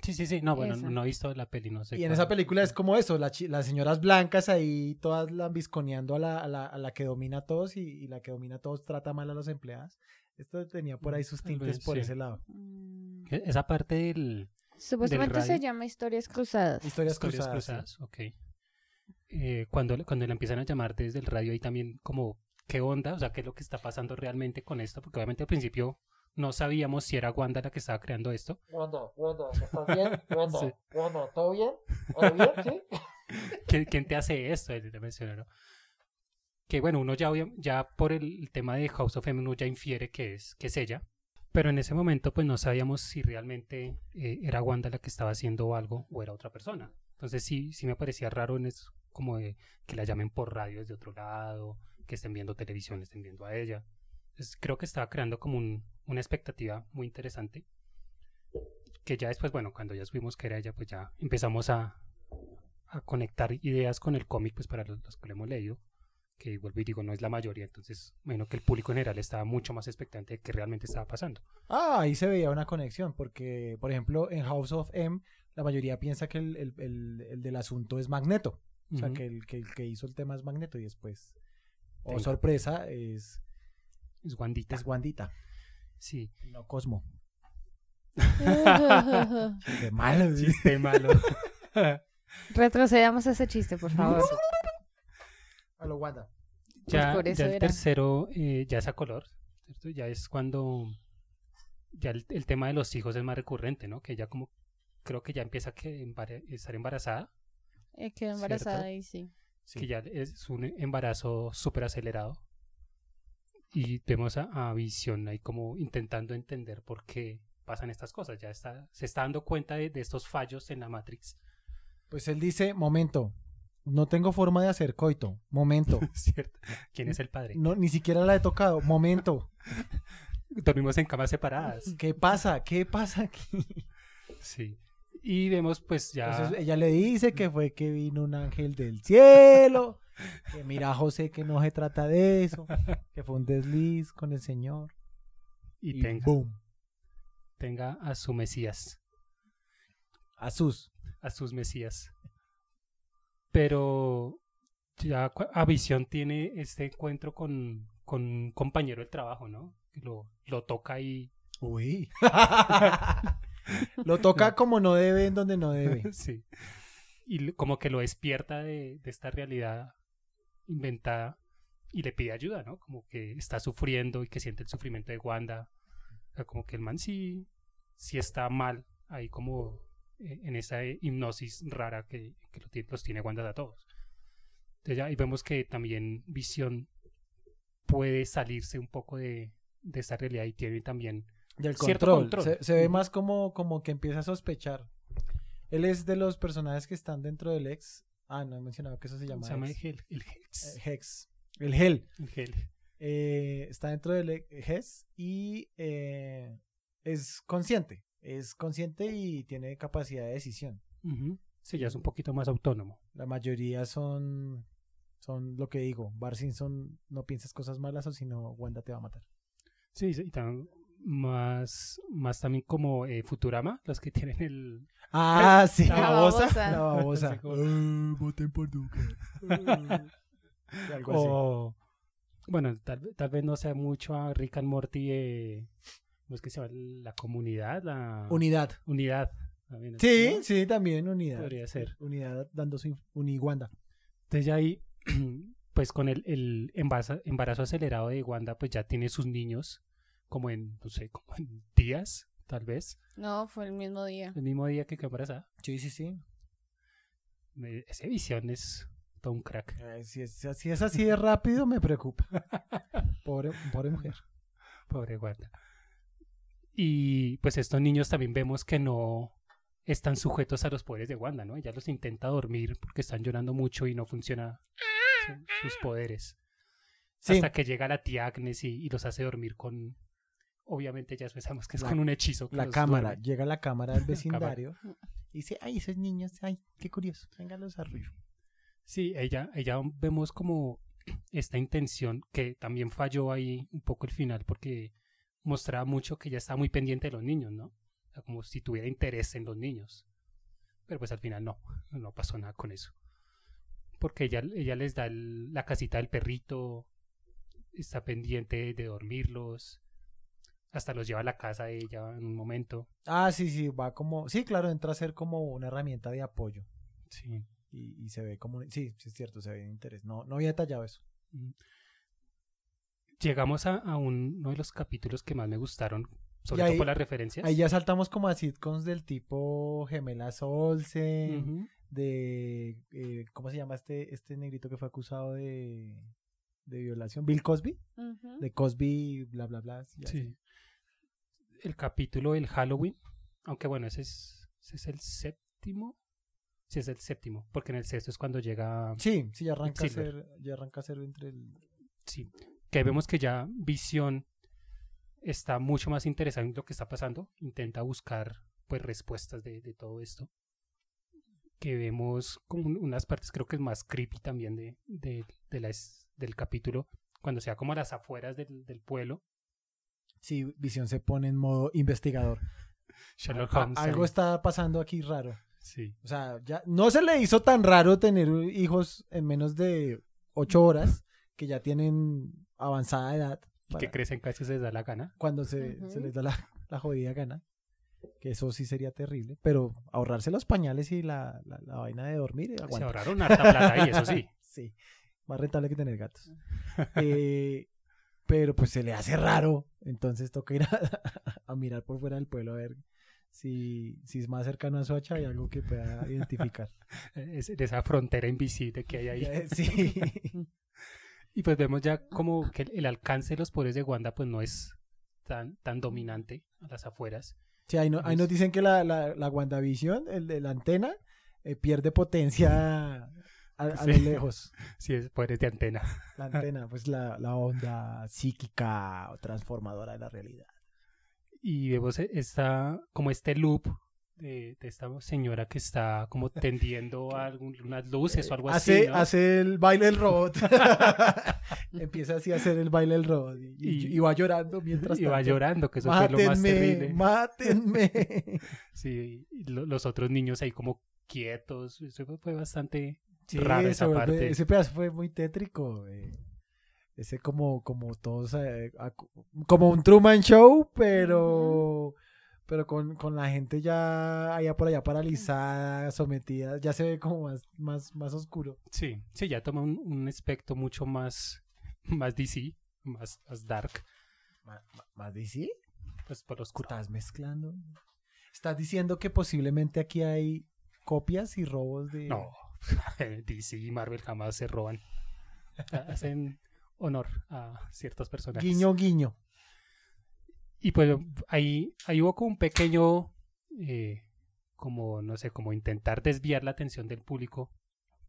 Sí, sí, sí. No, bueno, Esa. no he visto la peli, no sé. Y en esa película es como eso, la las señoras blancas ahí todas lambisconeando a la, a la, a la que domina a todos y, y la que domina a todos trata mal a los empleados. Esto tenía por ahí sus Tal tintes vez, por sí. ese lado. Mm. Esa parte del... Supuestamente se radio. llama Historias Cruzadas. Historias, Historias cruzadas. cruzadas, ok. Eh, cuando, cuando la empiezan a llamar desde el radio ahí también como, ¿qué onda? O sea, ¿qué es lo que está pasando realmente con esto? Porque obviamente al principio no sabíamos si era Wanda la que estaba creando esto. Wanda, Wanda, ¿estás bien? Wanda, Sí. Wanda, ¿todo bien? ¿Todo bien? ¿Sí? ¿Quién, quién te hace esto? Le menciona, ¿no? Que bueno, uno ya, ya por el tema de House of M, ya infiere que es, que es ella. Pero en ese momento pues no sabíamos si realmente eh, era Wanda la que estaba haciendo algo o era otra persona. Entonces sí, sí me parecía raro en eso, como que la llamen por radio desde otro lado, que estén viendo televisión, le estén viendo a ella. Entonces creo que estaba creando como un- una expectativa muy interesante. Que ya después, bueno, cuando ya supimos que era ella, pues ya empezamos a, a conectar ideas con el cómic, pues para los, los que lo hemos leído, que vuelvo y digo, no es la mayoría, entonces, bueno, que el público en general estaba mucho más expectante de qué realmente estaba pasando. Ah, ahí se veía una conexión, porque, por ejemplo, en House of M, la mayoría piensa que el, el- el- el del asunto es Magneto. O sea, que el, que el que hizo el tema es Magneto y después, oh Venga. sorpresa, es, Es Wandita. es Wandita, Sí. no Cosmo. De malo. Chiste malo. Retrocedamos a ese chiste, por favor. A lo Wanda. ya, por eso ya el era. tercero eh, ya es a color, ¿cierto? Ya es cuando ya el, el tema de los hijos es más recurrente, ¿no? Que ya como creo que ya empieza a que estar embarazada, Eh, quedó embarazada y sí. Sí. que ya es un embarazo súper acelerado. Y vemos a, a Visión ahí como intentando entender por qué pasan estas cosas. Ya está, se está dando cuenta de, de estos fallos en la Matrix. Pues él dice, momento, no tengo forma de hacer coito, momento. ¿Cierto? ¿Quién es el padre? No, ni siquiera la he tocado, momento. Dormimos en camas separadas. ¿Qué pasa? ¿Qué pasa aquí? Sí. Y vemos pues ya... Entonces ella le dice que fue que vino un ángel del cielo, que mira José que no se trata de eso, que fue un desliz con el Señor. y Y tenga, boom, tenga a su Mesías. a sus. a sus mesías. Pero ya a Visión tiene este encuentro con, con un compañero del trabajo, ¿no? Lo, lo toca y... Uy. Lo toca como no debe en donde no debe. sí. Y como que lo despierta de, de esta realidad inventada y le pide ayuda, ¿no? Como que está sufriendo y que siente el sufrimiento de Wanda. O sea, como que el man sí, sí está mal ahí como en esa eh, hipnosis rara que, que lo tiene- los tiene Wanda a todos. Entonces ya ahí vemos que también Visión puede salirse un poco de, de esa realidad y tiene también Del control. control. Se, se ve más como, como que empieza a sospechar. Él es de los personajes que están dentro del ex. Ah, no he mencionado que eso se llama, se llama ex. el, el Hex. Eh, Hex. El Hell. El Hel. eh, está dentro del HES y eh, es consciente. Es consciente y tiene capacidad de decisión. Sí, ya es un poquito más autónomo. La mayoría son, son lo que digo. Bar Simpson, no piensas cosas malas o si no, Wanda te va a matar. Sí, sí, y también más, más también como eh, Futurama, los que tienen el... Ah, sí. La babosa. La babosa. Ah, voten por Duque. Algo así. o, bueno, tal, tal vez no sea mucho a Rick and Morty, eh, ¿cómo es que se llama? La comunidad, la Unidad. unidad. también, Sí, ¿no? sí, también unidad. Podría ser. Unidad dando su uniguanda. Entonces ya ahí, pues con el, el embarazo, embarazo acelerado de Wanda, pues ya tiene sus niños como en, no sé, como en días, tal vez. No, fue el mismo día. El mismo día que quedó embarazada. Sí, sí, sí. Me- Ese visión es todo un crack. Eh, si, es, si es así de rápido, me preocupa. Pobre, pobre mujer. Pobre Wanda. Y pues estos niños también vemos que no están sujetos a los poderes de Wanda, ¿no? Ella los intenta dormir porque están llorando mucho y no funciona su- sus poderes. Sí. Hasta que llega la tía Agnes y, y los hace dormir con... Obviamente ya pensamos que es La- con un hechizo. que La cámara, duerme. llega la cámara del vecindario y dice, ay, esos niños, ay, qué curioso, véngalos a ruido. Sí, ella, ella vemos como esta intención que también falló ahí un poco el final porque mostraba mucho que ella estaba muy pendiente de los niños, ¿no? O sea, como si tuviera interés en los niños. Pero pues al final no, no pasó nada con eso. Porque ella, ella les da el- la casita del perrito, está pendiente de dormirlos, hasta los lleva a la casa de ella en un momento. Ah, sí, sí, va como, sí, claro, entra a ser como una herramienta de apoyo Sí. y, y se ve como, sí, sí es cierto, se ve de interés. No, no había detallado eso. Mm. Llegamos a, a un- uno de los capítulos que más me gustaron, sobre todo por las referencias. Ahí ya saltamos como a sitcoms del tipo Gemelas Olsen, de, eh, ¿cómo se llama este, este negrito que fue acusado de, de violación? Bill Cosby, de Cosby, bla, bla, bla. sí, así. El capítulo del Halloween, aunque bueno, ese es, ese es el séptimo. Sí, es el séptimo, porque en el sexto es cuando llega. Sí, sí, ya arranca a ser, ya arranca a ser entre el... Sí. Que vemos que ya Visión está mucho más interesada en lo que está pasando. Intenta buscar pues respuestas de, de todo esto. Que vemos como un- unas partes creo que es más creepy también de, del capítulo. Cuando sea como a las afueras del, del pueblo. Sí, Visión se pone en modo investigador. Sherlock A- Holmes. algo está pasando aquí raro. Sí. O sea, ya no se le hizo tan raro tener hijos en menos de ocho horas, que ya tienen avanzada edad. Y para que crecen casi se les da la gana. cuando se, se les da la, la jodida gana. Que eso sí sería terrible. Pero ahorrarse los pañales y la, la, la vaina de dormir. Se ahorraron harta plata ahí, eso sí. Sí, más rentable que tener gatos. Eh, pero pues se le hace raro. Entonces toca ir a, a mirar por fuera del pueblo a ver si, si es más cercano a Soacha y algo que pueda identificar. Es de esa frontera invisible que hay ahí. Sí. Y pues vemos ya como que el, el alcance de los poderes de Wanda pues no es tan, tan dominante a las afueras. Sí, ahí, no- ahí nos dicen que la, la, la WandaVision, el de la antena, eh, pierde potencia a, a Sí. lo lejos. Sí, es poderes de antena. La antena, pues la, la onda psíquica o transformadora de la realidad. Y vemos e- esta, como este loop de, de esta señora que está como tendiendo a algún- unas luces o algo hace, así. ¿no? hace el baile del robot. Empieza así a hacer el baile del robot. Y, y- Y- y va llorando mientras y va llorando, que eso fue lo más terrible. mátenme. Sí, y lo- los otros niños ahí como quietos. Eso fue, fue bastante Sí, raro esa vuelve- parte. ese pedazo fue muy tétrico. eh. Ese como, como todos, eh, como un Truman Show, pero, pero con, con la gente ya allá por allá paralizada, sometida, ya se ve como más, más, más oscuro. Sí, sí, ya toma un, un aspecto mucho más, más DC, más, más dark, ¿Más DC? pues por oscuro. ¿Estás mezclando? ¿Estás diciendo que posiblemente aquí hay copias y robos de... No, DC y Marvel jamás se roban. Hacen honor a ciertos personajes. Guiño, guiño. Y pues ahí, ahí hubo como un pequeño, eh, como no sé, como intentar desviar la atención del público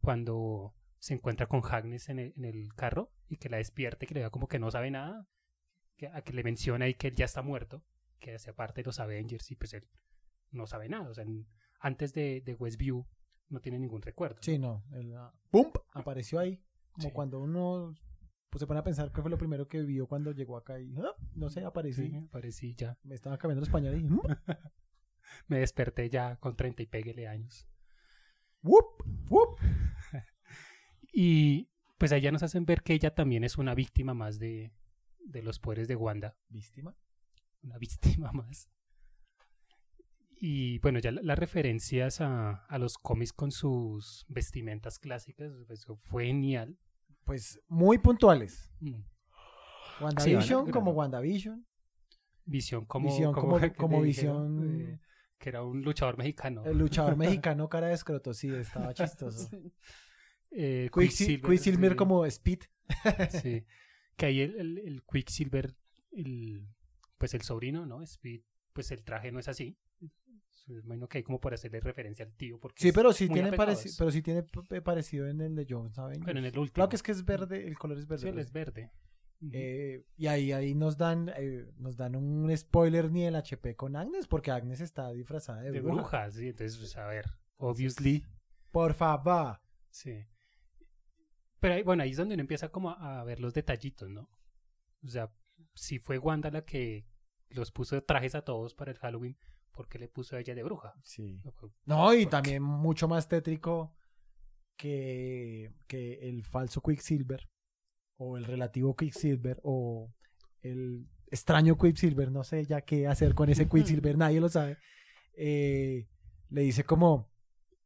cuando se encuentra con Agnes en el, en el carro y que la despierte, que le da como que no sabe nada, que, a que le menciona y que él ya está muerto, que hace parte de los Avengers y pues él no sabe nada. O sea, en- antes de, de Westview no tiene ningún recuerdo. Sí, no. el, ah, ¡Pum! Apareció ahí. Como Sí. cuando uno pues, se pone a pensar qué fue lo primero que vio cuando llegó acá y ah, no sé, aparecí. Sí, aparecí ya. Me estaba cambiando los pañales y ¡mm! Me desperté ya con 30 y péguele años. ¡wup! ¡wup! Y pues allá nos hacen ver que ella también es una víctima más de, de los poderes de Wanda. ¿Víctima? Una víctima más. Y bueno, ya la- las referencias a, a los cómics con sus vestimentas clásicas, pues, fue genial. Pues muy puntuales. Mm. WandaVision Sí, como. WandaVision. Visión como, Visión como- dijeron, visión- eh, que era un luchador mexicano. El luchador mexicano cara de escroto, sí, estaba chistoso. eh, Quicksil- Quicksilver sí, como Speed. sí. Que ahí el, el, el Quicksilver, el, pues el sobrino, ¿no? Speed, pues el traje no es así. Me imagino que hay como por hacerle referencia al tío. Porque Sí, pero sí tiene apegados. pareci- pero sí tiene parecido en el de Jones Avengers. Bueno, en el último. Claro que es que es verde, el color es verde. Sí, él pero es verde. Eh, y ahí, ahí nos dan eh, nos dan un spoiler ni el HP con Agnes, porque Agnes está disfrazada de, de bruja. sí. Entonces, pues, a ver, obviously, Por favor. sí. Pero ahí, bueno, ahí es donde uno empieza como a, a ver los detallitos, ¿no? O sea, si fue Wanda la que los puso trajes a todos para el Halloween, ¿por qué le puso a ella de bruja? Sí. No, y también mucho más tétrico que, que el falso Quicksilver, o el relativo Quicksilver, o el extraño Quicksilver, no sé ya qué hacer con ese Quicksilver, nadie lo sabe. Eh, le dice como,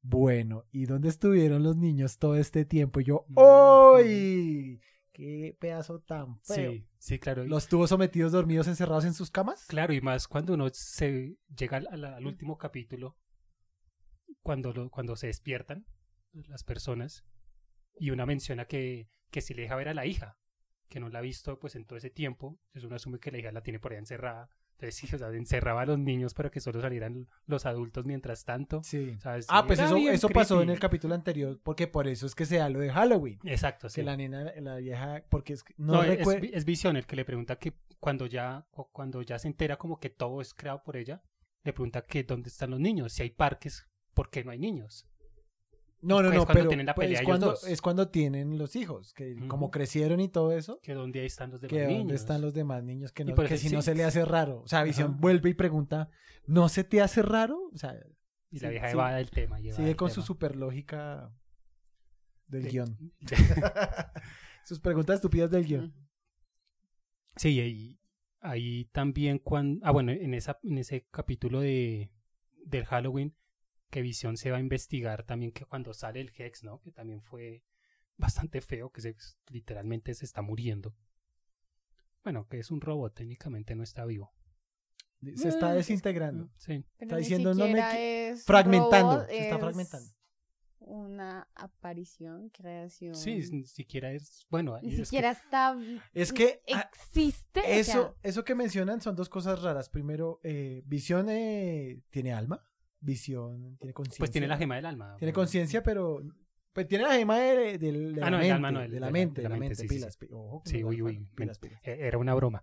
bueno, ¿y dónde estuvieron los niños todo este tiempo? Y yo, Mm. ¡Qué pedazo tan feo! Sí, sí, claro. ¿Los tuvo sometidos dormidos encerrados en sus camas? Claro, y más cuando uno se llega al, al- al último capítulo, cuando, lo- cuando se despiertan las personas, y una menciona que, que si le deja ver a la hija, que no la ha visto pues en todo ese tiempo, entonces uno asume que la hija la tiene por ahí encerrada. Entonces sí, o sea, encerraba a los niños para que solo salieran los adultos mientras tanto. Sí. ¿sabes? Ah, pues eso, eso pasó en el capítulo anterior, porque por eso es que se da lo de Halloween. Exacto, sí. Que la nena, la vieja, porque es no, No, es, es Visión el que le pregunta que cuando ya, o cuando ya se entera como que todo es creado por ella, le pregunta que dónde están los niños, si hay parques, ¿por qué no hay niños? No, no, es no, cuando pero tienen la pues, pelea es, ellos cuando, dos. es cuando tienen los hijos, que Ujú. como crecieron y todo eso, Que dónde ahí están los demás que niños. dónde están los demás niños, que, Y no, por que eso si no sí- se le hace raro. O sea, Visión Ajá. vuelve y pregunta, ¿no se te hace raro? O sea, Y la sí, vieja sí. del tema. y sigue con su tema. super lógica del De- guion. Sus preguntas estúpidas del guion. Sí, ahí, ahí también cuando... Ah, bueno, en, esa, en ese capítulo de, del Halloween, que Visión se va a investigar también que cuando sale el Hex, ¿no? Que también fue bastante feo, que se, literalmente se está muriendo. Bueno, que es un robot, técnicamente no está vivo. Se está Mm, desintegrando. Sí. Pero Está diciendo, no me es fragmentando, robot, se está es fragmentando. Una aparición, creación. Sí, ni siquiera es... Bueno, Ni es que- siquiera está. Es que, ah, existe. o Eso, sea, eso que mencionan son dos cosas raras. Primero, eh, Visión eh, tiene alma. Visión tiene conciencia. pues tiene la gema del alma. Tiene conciencia, pero. Pues tiene la gema de, de- de Ah, la no, mente. alma no, el- de la de la- mente, de la mente, sí, pilas, sí. ojo, uy, uy. pilas, pilas. Eh, Era una broma.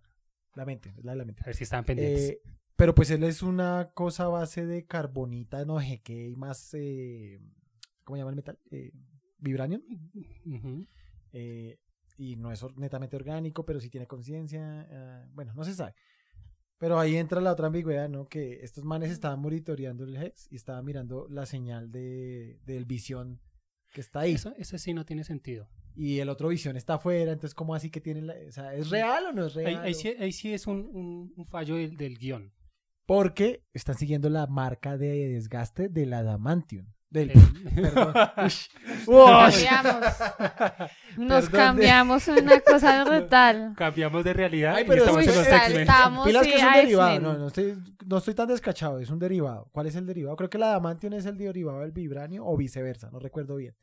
La mente, la de la mente. A ver si estaban pendientes. Eh, pero pues él es una cosa a base de carbonita, no sé qué, y más. Eh, ¿Cómo se llama el metal? Eh, Vibranium. Eh, y no es netamente orgánico, pero sí tiene conciencia. ah, bueno, no se sabe. Pero ahí entra la otra ambigüedad, ¿no? Que estos manes estaban monitoreando el Hex y estaban mirando la señal de, del visión que está ahí. Eso, eso sí no tiene sentido. Y el otro visión está afuera, entonces, ¿cómo así que tiene la.? O sea, ¿es real o no es Ahí, real? ahí sí, ahí sí es un, un- un fallo del, del guion. Porque están siguiendo la marca de desgaste del Adamantium. Del, perdón. Nos cambiamos. Nos Perdón, cambiamos una cosa brutal. Cambiamos de realidad Ay, y pero estamos es- en los es- X-Men. Estamos, Pilas sí, que es un derivado. No, no estoy, no estoy tan descachado. Es un derivado. ¿Cuál es el derivado? Creo que el adamantium es el derivado del vibranio o viceversa. No recuerdo bien.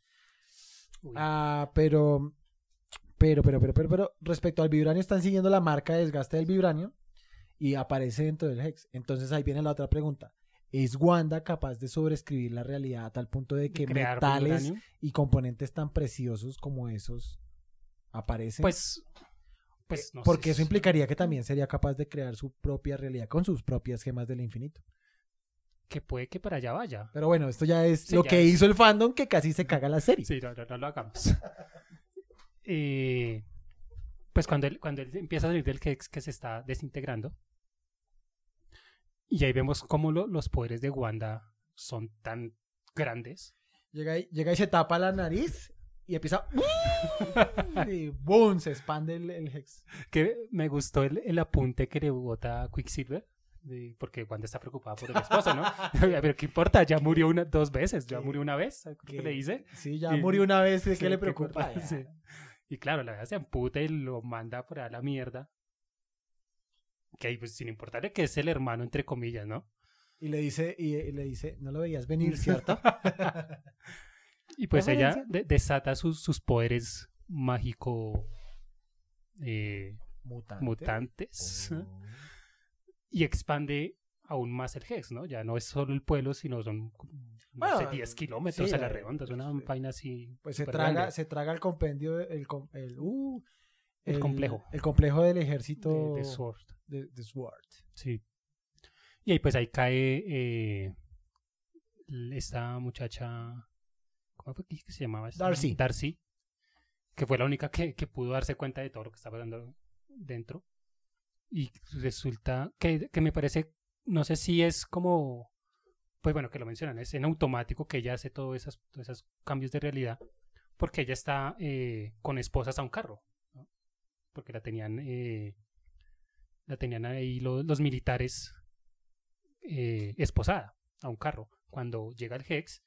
Uy, Ah, pero, pero, pero, pero, pero, pero, respecto al vibranio están siguiendo la marca de desgaste del vibranio y aparece dentro del Hex. Entonces ahí viene la otra pregunta. ¿Es Wanda capaz de sobreescribir la realidad a tal punto de que crear metales y componentes tan preciosos como esos aparecen? Pues, pues no Porque sé. eso implicaría que también sería capaz de crear su propia realidad con sus propias gemas del infinito. Que puede que para allá vaya. Pero bueno, esto ya es Sí, lo ya que es. hizo el fandom que casi se caga la serie. Sí, no, no, no lo hagamos. Eh, pues cuando él, cuando él empieza a salir del Hex que se está desintegrando. Y ahí vemos cómo lo- los poderes de Wanda son tan grandes. Llega, y- llega y se tapa la nariz y empieza. y ¡boom! Se expande el, el Hex. Que me gustó el, el apunte que le bota Quicksilver. de- porque Wanda está preocupada por el esposo, ¿no? Pero ¿qué importa? Ya murió una, dos veces. Ya ¿Qué? murió una vez. Que- le dice. Sí, ya Y- murió una vez. ¿De Sí, qué le ¿qué preocupa? Sí. Y claro, la vieja se amputa y lo manda por a la mierda. Que ahí, pues sin importarle que es el hermano, entre comillas, ¿no? Y le dice, y, y le dice, no lo veías venir, ¿cierto? Y pues ella de- desata sus, sus poderes mágico eh, Mutante. mutantes Oh. y expande aún más el Hex, ¿no? Ya no es solo el pueblo, sino son no Bueno, sé, 10 kilómetros sí, a la eh, redonda, es una pues, vaina así. Pues se traga, grande. se traga el compendio, el, el, uh, El complejo. El complejo del de, ejército de Sword. de, de Sword. Sí. Y ahí pues ahí cae eh, esta muchacha, ¿cómo fue que se llamaba? esta? Darcy. Darcy, que fue la única que, que pudo darse cuenta de todo lo que estaba pasando dentro. Y resulta que, que me parece, no sé si es como, pues bueno, que lo mencionan, es en automático que ella hace todos esos, todos esos cambios de realidad, porque ella está eh, con esposas a un carro. Porque la tenían, eh, la tenían ahí los, los militares eh, esposada a un carro. Cuando llega el Hex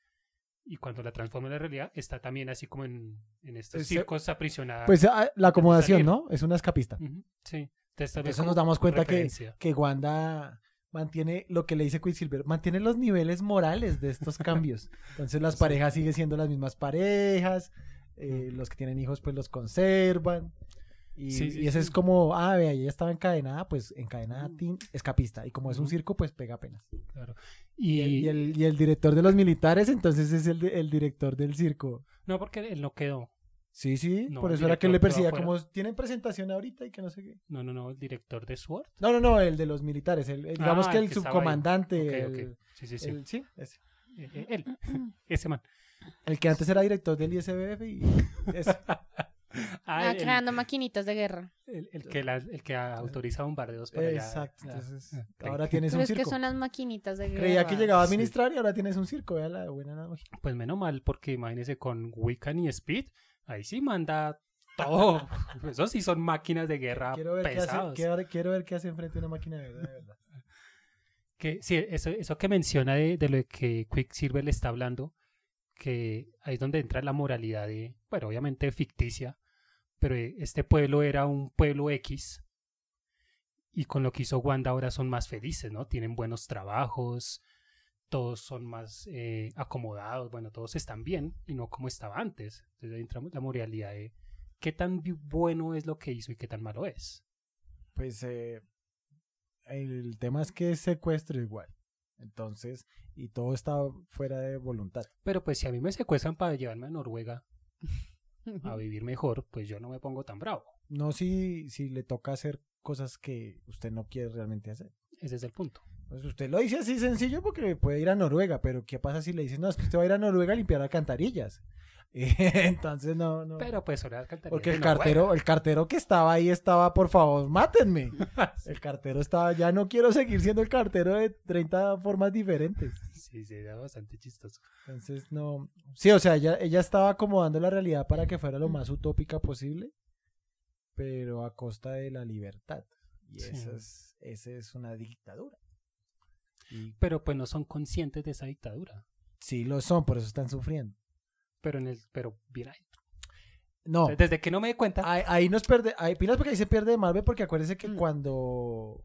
y cuando la transforma en la realidad, está también así como en, en estos circos aprisionada. Pues ah, la acomodación. ¿no? Es una escapista. Sí. Entonces, Eso nos damos cuenta que, que Wanda mantiene lo que le dice Quicksilver, mantiene los niveles morales de estos cambios. Entonces las Sí. parejas siguen siendo las mismas parejas, eh, los que tienen hijos pues los conservan. Y, Sí, sí, y ese sí. es como, ah, vea, ella estaba encadenada, pues encadenada, Mm. tin, escapista. Y como es un circo, pues pega apenas. Claro. Y, Y, el, y, el, y el director de los militares, entonces es el, el director del circo. No, porque él no quedó. Sí, sí, No, por eso era que él le afuera. como tienen presentación ahorita y que no sé qué. No, no, no, el director de SWORD. No, no, no, el de los militares, el, digamos Ah, que el que subcomandante, Ok, ok. el- Sí, sí, sí. sí, ese. Eh, eh, él. Ese man. El que antes era director del ISBF y ese. Ah, el, creando maquinitas de guerra. el- el que la- el que autoriza bombardeos para allá. Exacto, Ah, entonces ah, ahora tienes Pero un es que circo. son las maquinitas de guerra. Creía que llegaba a Sí. administrar y ahora tienes un circo, vea la buena analogía. Pues menos mal, porque imagínese con Wiccan y Speed, ahí sí manda todo. Esos sí son máquinas de guerra Quiero ver, qué hace, pesados. quiero, quiero ver qué hace enfrente de una máquina de verdad. de verdad. Que, sí, eso, eso que menciona de, de lo que Quicksilver le está hablando, que ahí es donde entra la moralidad de, bueno, obviamente ficticia, pero eh, este pueblo era un pueblo X y con lo que hizo Wanda ahora son más felices, ¿no? Tienen buenos trabajos, todos son más eh, acomodados, bueno, todos están bien y no como estaba antes. Entonces ahí entra la moralidad de qué tan bueno es lo que hizo y qué tan malo es. Pues eh, el tema es que es secuestro igual. Entonces, y todo está fuera de voluntad. Pero pues si a mí me secuestran para llevarme a Noruega a vivir mejor, pues yo no me pongo tan bravo. No si, si le toca hacer cosas que usted no quiere realmente hacer. Ese es el punto. Pues usted lo dice así sencillo porque puede ir a Noruega, pero ¿qué pasa si le dicen, no, es que usted va a ir a Noruega a limpiar alcantarillas? Entonces no, no. Pero pues ahora alcantarillas porque el cartero, el cartero que estaba ahí estaba, por favor, mátenme. El cartero estaba, ya no quiero seguir siendo el cartero de 30 formas diferentes. Sí, sí, era bastante chistoso. Entonces no. Sí, o sea, ella, ella estaba acomodando la realidad para que fuera lo más utópica posible, pero a costa de la libertad. Y Sí. esa es, esa es una dictadura. Y Pero pues no son conscientes de esa dictadura. sí lo son, por eso están sufriendo. Pero en el, pero bien ahí. No, Desde que no me di cuenta. ahí, ahí nos pierde, ahí, pilas porque ahí se pierde de Marvel, porque acuérdense que Mm. cuando,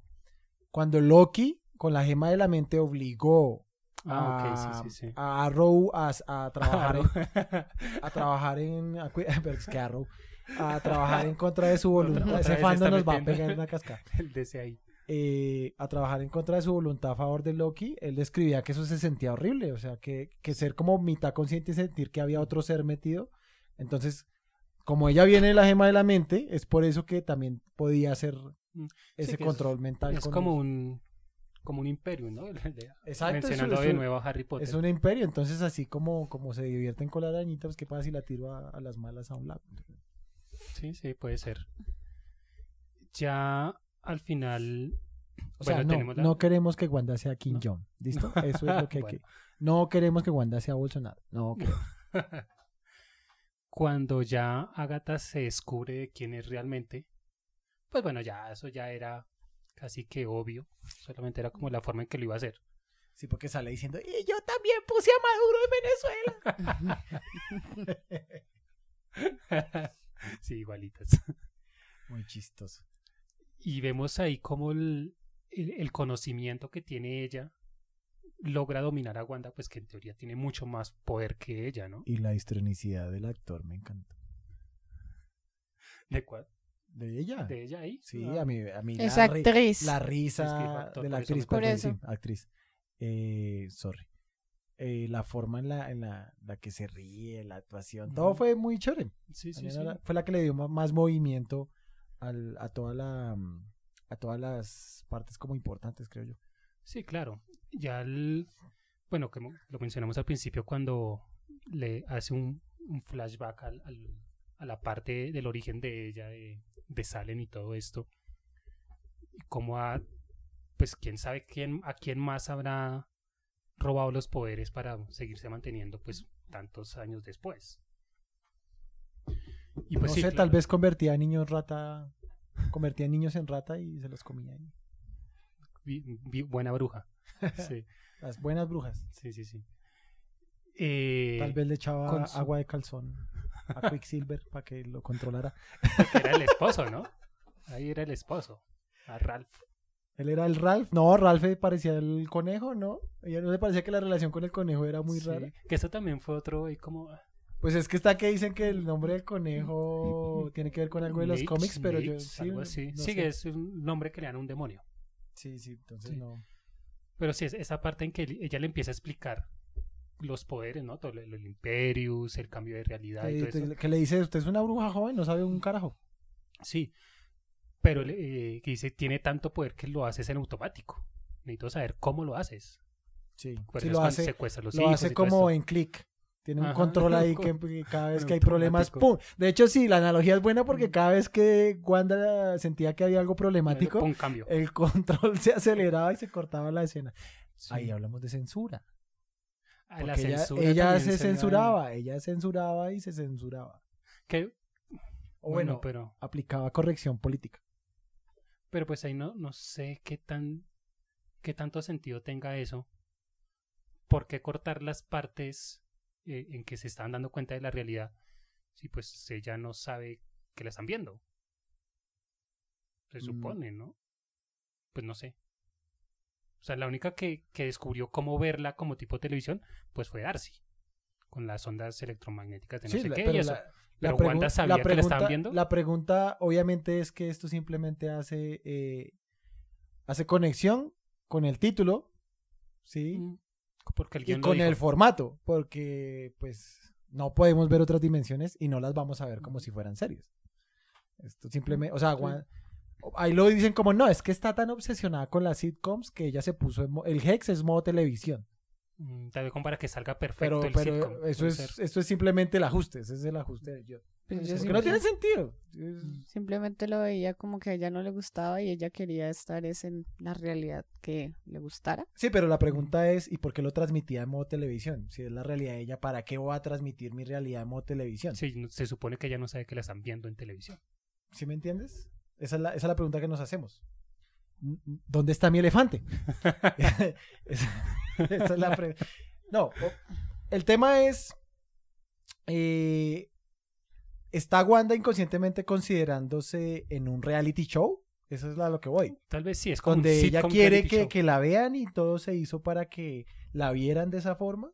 cuando Loki con la gema de la mente obligó ah, a, ok, sí, sí, sí. a Arrow a, a trabajar en, a trabajar en a cu- pero es que Arrow, a trabajar en contra de su voluntad ese fandom nos va a pegar en la cascada el ahí. Eh, a trabajar en contra de su voluntad a favor de Loki él describía que eso se sentía horrible o sea que, que ser como mitad consciente y sentir que había otro ser metido entonces como ella viene de la gema de la mente es por eso que también podía hacer Mm. ese es- control mental Es con como un como un imperio, ¿no? Exacto, mencionando de nuevo a Harry Potter. es un imperio entonces así como, como se divierten con la arañita pues qué pasa si la tiro a, a las malas a un lado Sí, sí, puede ser. Ya al final. O bueno, sea, no, tenemos la- no queremos que Wanda sea Kim No. Jong. ¿Listo? Eso es lo que hay Bueno. que. No queremos que Wanda sea Bolsonaro. No queremos. Cuando ya Agatha se descubre de quién es realmente, pues bueno, ya eso ya era casi que obvio. Solamente era como la forma en que lo iba a hacer. Sí, porque sale diciendo, y yo también puse a Maduro en Venezuela. sí, igualitas. Muy chistoso. Y vemos ahí como el, el, el conocimiento que tiene ella logra dominar a Wanda, pues que en teoría tiene mucho más poder que ella, ¿no? Y la histrionicidad del actor me encantó. ¿De cuál? ¿De ella? ¿De ella ahí? Sí, Ah, a mí, a mí Es la, ri- actriz. la Es que risa actor, de la actriz, perdón, eso. sí, actriz. Eh, sorry. Eh, la forma en la, en la, la que se ríe, la actuación, todo fue muy chévere. Sí, sí, sí. Fue la que le dio más movimiento al, a toda la mm, a todas las partes como importantes, creo yo. Sí, claro. Ya el, bueno, como lo mencionamos al principio cuando le hace un, un flashback al, al- a la parte del origen de ella, de, de Salem y todo esto. Y cómo a, pues quién sabe quién, a quién más habrá robado los poderes para seguirse manteniendo pues tantos años después. Y pues no sí, sé, tal vez convertía a niños rata, convertía a niños en rata y se los comía ahí. Vi- vi- buena bruja. Sí, Las buenas brujas. sí, sí. sí. Eh, Tal vez le echaba su- agua de calzón a Quicksilver para que lo controlara. que era el esposo, ¿no? Ahí era el esposo, a Ralph. Él era el Ralph. No, Ralph parecía el conejo, ¿no? Ella no le parecía que la relación con el conejo era muy Sí, rara. Que eso también fue otro, y como... Pues es que está que dicen que el nombre del conejo tiene que ver con algo de los cómics, pero yo sí, algo así. no sí, que es un nombre que le dan a un demonio. Sí, sí, entonces Sí. no. Pero sí, es esa parte en que ella le empieza a explicar los poderes, ¿no? Todo el, el Imperius, el cambio de realidad y Que, todo eso. que le dice, usted es una bruja joven, no sabe un carajo. Sí, pero eh, que dice, tiene tanto poder que lo haces en automático. Necesito saber cómo lo haces. Sí, sí lo hace, secuestra los lo hijos hace como esto. en click. Tiene un control ahí que, Con- que cada vez que hay problemas. ¡pum! De hecho, sí, la analogía es buena porque cada vez que Wanda sentía que había algo problemático, el control se aceleraba y se cortaba la escena. Sí. Ahí hablamos de censura. La ella, se censuraba, ella censuraba y se censuraba. en- que- O bueno, bueno, pero... aplicaba corrección política. Pero pues ahí no, no sé qué tan qué tanto sentido tenga eso. ¿Por qué cortar las partes eh, en que se están dando cuenta de la realidad si pues ella no sabe que la están viendo? Se Mm. supone, ¿no? Pues no sé. O sea, la única que, que descubrió cómo verla como tipo televisión, pues fue Darcy. Con las ondas electromagnéticas de no Sí, sé la- qué. pero y eso. la- Pero la Wanda sabía que la estaban pregunta- viendo. La pregunta, obviamente, es que esto simplemente hace, eh, hace conexión con el título, ¿sí? Mm, Porque el Y con dijo. el formato, porque, pues, no podemos ver otras dimensiones y no las vamos a ver como si fueran series. Esto simplemente, o sea, Sí. Ahí lo dicen como, no, es que está tan obsesionada con las sitcoms que ella se puso, en el Hex es modo televisión. Mm, Tal vez como para que salga perfecto Pero, el pero sitcom, eso es, ser. esto es simplemente el ajuste, ese es el ajuste guion. Pues yo Porque no tiene sentido. Es- simplemente lo veía como que a ella no le gustaba y ella quería estar es en la realidad que le gustara. Sí, pero la pregunta es, ¿y por qué lo transmitía en modo televisión? Si es la realidad de ella, ¿para qué voy a transmitir mi realidad en modo televisión? Sí, se supone que ella no sabe que la están viendo en televisión. ¿Sí me entiendes? Esa es la, esa es la pregunta que nos hacemos. ¿Dónde está mi elefante? esa, esa es la No, el tema es, eh, ¿está Wanda inconscientemente considerándose en un reality show? Eso es a lo que voy. Tal vez sí, es como un Donde ella quiere que, la vean y todo se hizo para que la vieran de esa forma.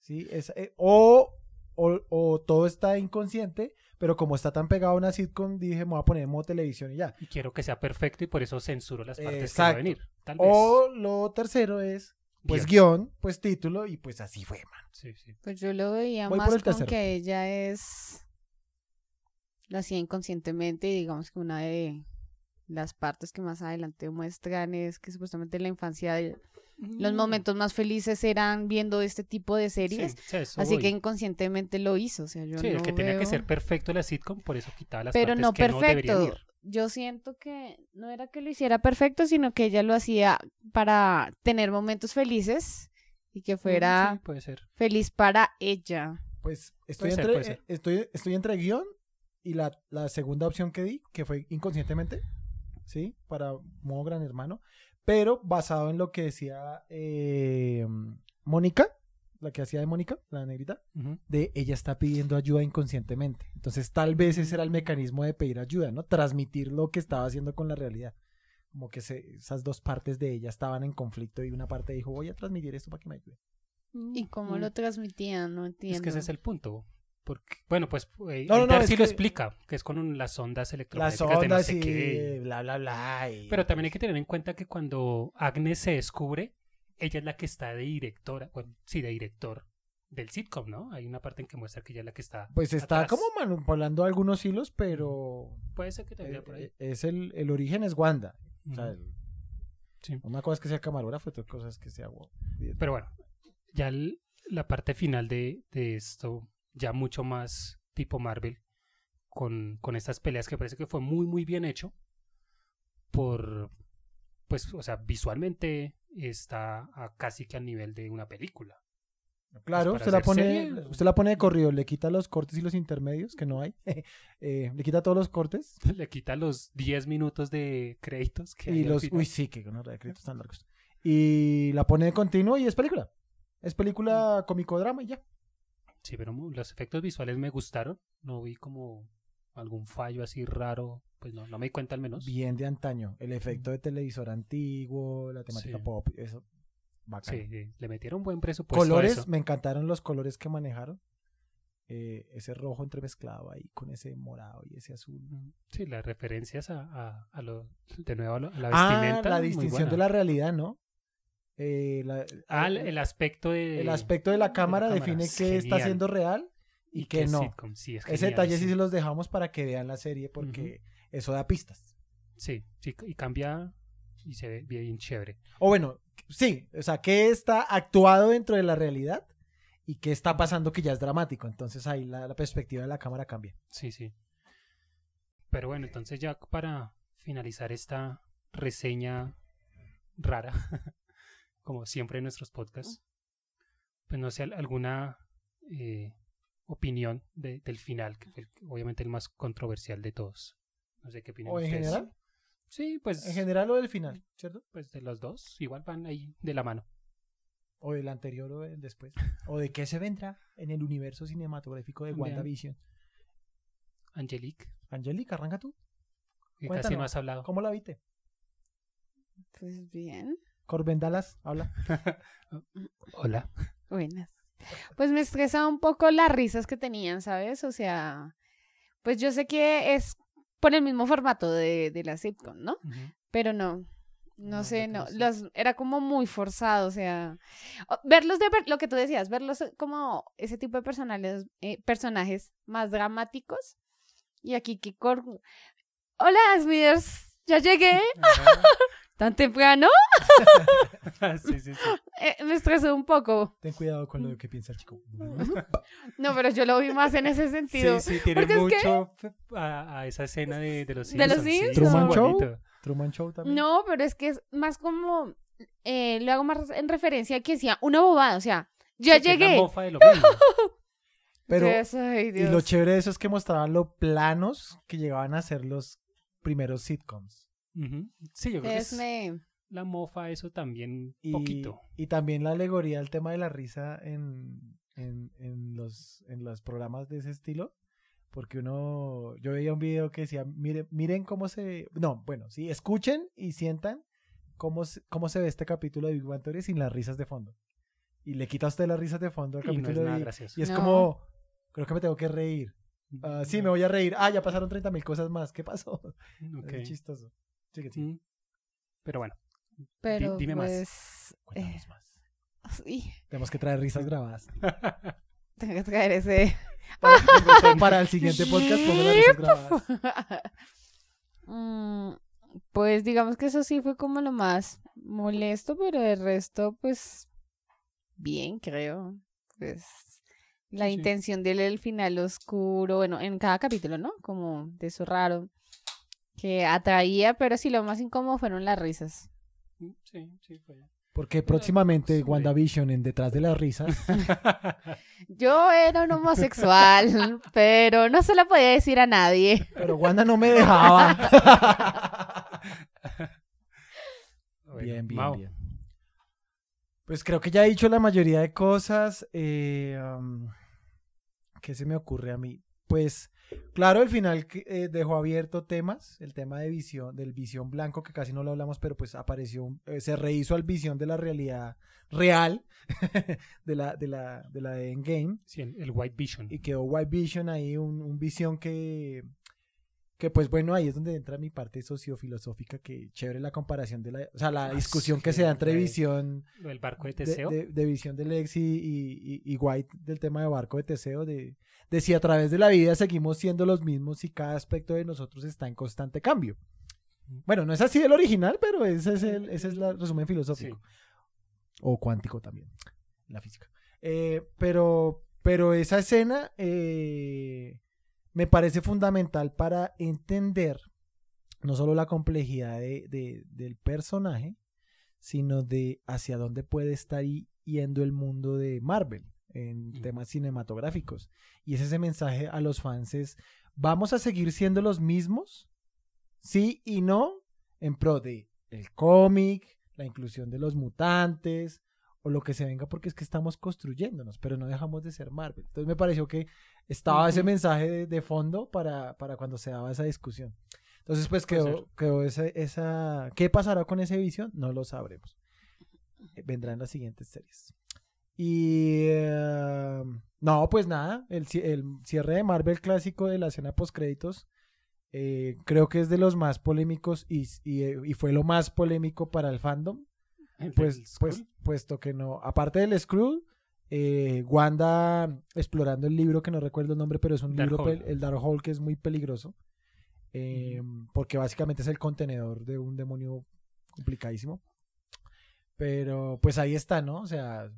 ¿Sí? Es- eh, o, o, o todo está inconsciente, pero como está tan pegado a una sitcom, dije, me voy a poner en modo televisión y ya. Y quiero que sea perfecto y por eso censuro las partes Exacto. que va a venir. Tal vez. O lo tercero es, pues Guión. guion, pues título, y pues así fue, mano. Sí, sí. Pues yo lo veía Voy por más el con tercero. que ella es lo hacía inconscientemente y digamos que una de las partes que más adelante muestran es que supuestamente en la infancia de- los Mm. momentos más felices eran viendo este tipo de series, Sí, eso así voy. que inconscientemente lo hizo, o sea, yo Sí, el no que tenía que veo- ser perfecto la sitcom, por eso quitaba las pero partes no que no perfecto. ir. yo siento que no era que lo hiciera perfecto, sino que ella lo hacía para tener momentos felices y que fuera Mm, Sí, puede ser. feliz para ella. Pues estoy, Puede ser, entre, puede ser. eh, estoy, estoy entre guion y la, la segunda opción que di, que fue inconscientemente, ¿sí? Para modo gran hermano, pero basado en lo que decía eh, Mónica, la que hacía de Mónica, la negrita, de ella está pidiendo ayuda inconscientemente. Entonces tal vez ese era el mecanismo de pedir ayuda, ¿no? Transmitir lo que estaba haciendo con la realidad. como que se- esas dos partes de ella estaban en conflicto y una parte dijo, voy a transmitir esto para que me ayude. ¿Y cómo Mm, lo transmitían? No entiendo. Es que ese es el punto. Porque, bueno, pues eh, No, no, no, Inter es sí que- lo explica, que es con un- las ondas Las electromagnéticas de no sé y qué. bla, bla, bla. y- Pero también hay que tener en cuenta que cuando Agnes se descubre, ella es la que está de directora, bueno, sí, de director del sitcom, ¿no? Hay una parte en que muestra que ella es la que está. Pues está atrás. como manipulando algunos hilos, pero Puede ser que te eh, vea por ahí. eh, es el, el origen es Wanda. O sea, Ujú. el- Sí. una cosa es que sea camarógrafo, otra cosa es que sea... wow. Pero bueno, ya el- la parte final de, de esto, ya mucho más tipo Marvel, con, con estas peleas que parece que fue muy, muy bien hecho. Por, pues, o sea, visualmente está a casi que al nivel de una película. Claro, Pues usted para la, pone, serie- usted la pone de corrido, le quita los cortes y los intermedios, que no hay. eh, le quita todos los cortes Le quita los 10 minutos de créditos que hay y los... Uy, sí, que no de créditos tan largos. Y la pone de continuo y es película. Es película cómico-drama y ya. Sí, pero los efectos visuales me gustaron. No vi como algún fallo así raro. Pues no, no me di cuenta al menos. Bien de antaño. El efecto de televisor antiguo, la temática Sí. pop, eso. Bacán. Sí, sí, le metieron buen presupuesto. a colores, eso. me encantaron los colores que manejaron. Eh, ese rojo entremezclado ahí con ese morado y ese azul. Mm, Sí, las referencias a, a, a lo, de nuevo a, lo- a la Ah, vestimenta. la muy distinción de la realidad, ¿no? Eh, la- Ah, el, el, aspecto de. el aspecto de la cámara define es qué está siendo real y, qué qué no. sitcom, Sí, es Ese detalle sí sí. se los dejamos para que vean la serie porque eso da pistas. Sí, sí, y cambia y se ve bien chévere. O bueno, sí, o sea, qué está actuado dentro de la realidad y qué está pasando que ya es dramático. Entonces ahí la, la perspectiva de la cámara cambia. Sí, sí. Pero bueno, entonces ya para finalizar esta reseña rara, como siempre en nuestros podcasts, pues no sé, al- alguna eh, opinión de- del final, que fue el- obviamente el más controversial de todos. No sé qué opinan ¿O en ustedes. general? Sí, pues, En general o del final, ¿cierto? pues de los dos, igual van ahí de la mano. O del anterior o del después. O de qué se vendrá en el universo cinematográfico de. WandaVision. Angelique, Angélica, arranca tú. que casi no has hablado. ¿Cómo la viste? Pues bien. Corben Dallas, habla. Hola. Buenas. Pues me estresa un poco las risas que tenían, ¿sabes? O sea, pues yo sé que es por el mismo formato de, de la sitcom, ¿no? Pero no. No, No, sé, no los, era como muy forzado, o sea, verlos de ver- lo que tú decías, verlos como ese tipo de personajes, eh, personajes más dramáticos. Y aquí que cor... Hola, Smithers, ya llegué, tan temprano, Ajá. sí, sí, sí. Eh, me estresó un poco. Ten cuidado con lo que piensa el chico. No, pero yo lo vi más en ese sentido. Sí, sí, tiene Porque es que- mucho a, a esa escena de, de los De los Simpsons. sí, Simpsons. Truman Show. Truman Show también. No, pero es que es más como, eh, lo hago más en referencia a que decía una bobada, o sea, ya Sí, llegué. mofa de lo mismo. Pero, ay, y lo chévere de eso es que mostraban lo planos que llegaban a ser los primeros sitcoms. Sí, yo creo que es me- la mofa eso también Y, poquito. y también la alegoría al tema de la risa en, en, en los, en los programas de ese estilo. Porque uno, yo veía un video que decía, miren, miren cómo se, no, bueno, sí, escuchen y sientan cómo se, cómo se ve este capítulo de Big Bang Theory sin las risas de fondo. Y le quita a usted las risas de fondo al Y no es capítulo nada y- gracioso. y es No. como, creo que me tengo que reír. Ah, sí, me voy a reír. Ah, ya pasaron 30 mil cosas más. ¿Qué pasó? Ok. Es chistoso. Sí, que sí. Mm. Pero bueno, pero dime más. pues, Cuéntanos eh, más. sí, Tenemos que traer risas grabadas. tengo que traer ese. Para, para el siguiente podcast, pongo las risas grabadas. Mm, pues digamos que eso sí fue como lo más molesto, pero el resto, pues, bien, creo. Pues, la Sí, sí. intención de el final oscuro, bueno, en cada capítulo, ¿no? Como de eso raro, que atraía, pero sí, lo más incómodo fueron las risas. Mm, sí, sí, fue. Porque próximamente costumbre. WandaVision en Detrás de las Risas. Yo era un homosexual, pero no se lo podía decir a nadie. Pero Wanda no me dejaba. Bien, bien, bien. Pues creo que ya he dicho la mayoría de cosas. Eh, um, ¿Qué se me ocurre a mí? Pues Claro, el final eh, dejó abierto temas, el tema de visión, del visión blanco, que casi no lo hablamos, pero pues apareció, eh, se rehizo al visión de la realidad real, de la de la de la de Endgame, Sí, el, el White Vision. y quedó White Vision ahí, un, un visión que, que pues bueno, ahí es donde entra mi parte sociofilosófica, que chévere la comparación de la, o sea, la Ah, discusión que se da entre re- visión del barco de de, Teseo. de- de visión de Lexi y, y- y White del tema de barco de Teseo, de, de si a través de la vida seguimos siendo los mismos y cada aspecto de nosotros está en constante cambio. Bueno, no es así el original, pero ese es el, ese es el resumen filosófico. O cuántico también, la física. Eh, pero, pero esa escena eh, me parece fundamental para entender no solo la complejidad de- de- del personaje, sino de hacia dónde puede estar yendo el mundo de Marvel en Ujú. temas cinematográficos. Y es ese mensaje a los fans es, ¿vamos a seguir siendo los mismos? Sí y no, en pro de el cómic, la inclusión de los mutantes o lo que se venga porque es que estamos construyéndonos, pero no dejamos de ser Marvel. Entonces me pareció que estaba ese mensaje de, de fondo para, para cuando se daba esa discusión. Entonces pues quedó, quedó esa, esa... ¿Qué pasará con esa visión? No lo sabremos. Eh, Vendrán las siguientes series. Y... eh, no, pues nada, el, el cierre de Marvel clásico de la escena post créditos eh, creo que es de los más polémicos y, y, eh, y fue lo más polémico para el fandom, El pues, pues puesto que no, aparte del Skrull, eh, Wanda explorando el libro que no recuerdo el nombre, pero es un libro, el Darkhold que es muy peligroso, eh, porque básicamente es el contenedor de un demonio complicadísimo. Pero pues ahí está, ¿no? O sea,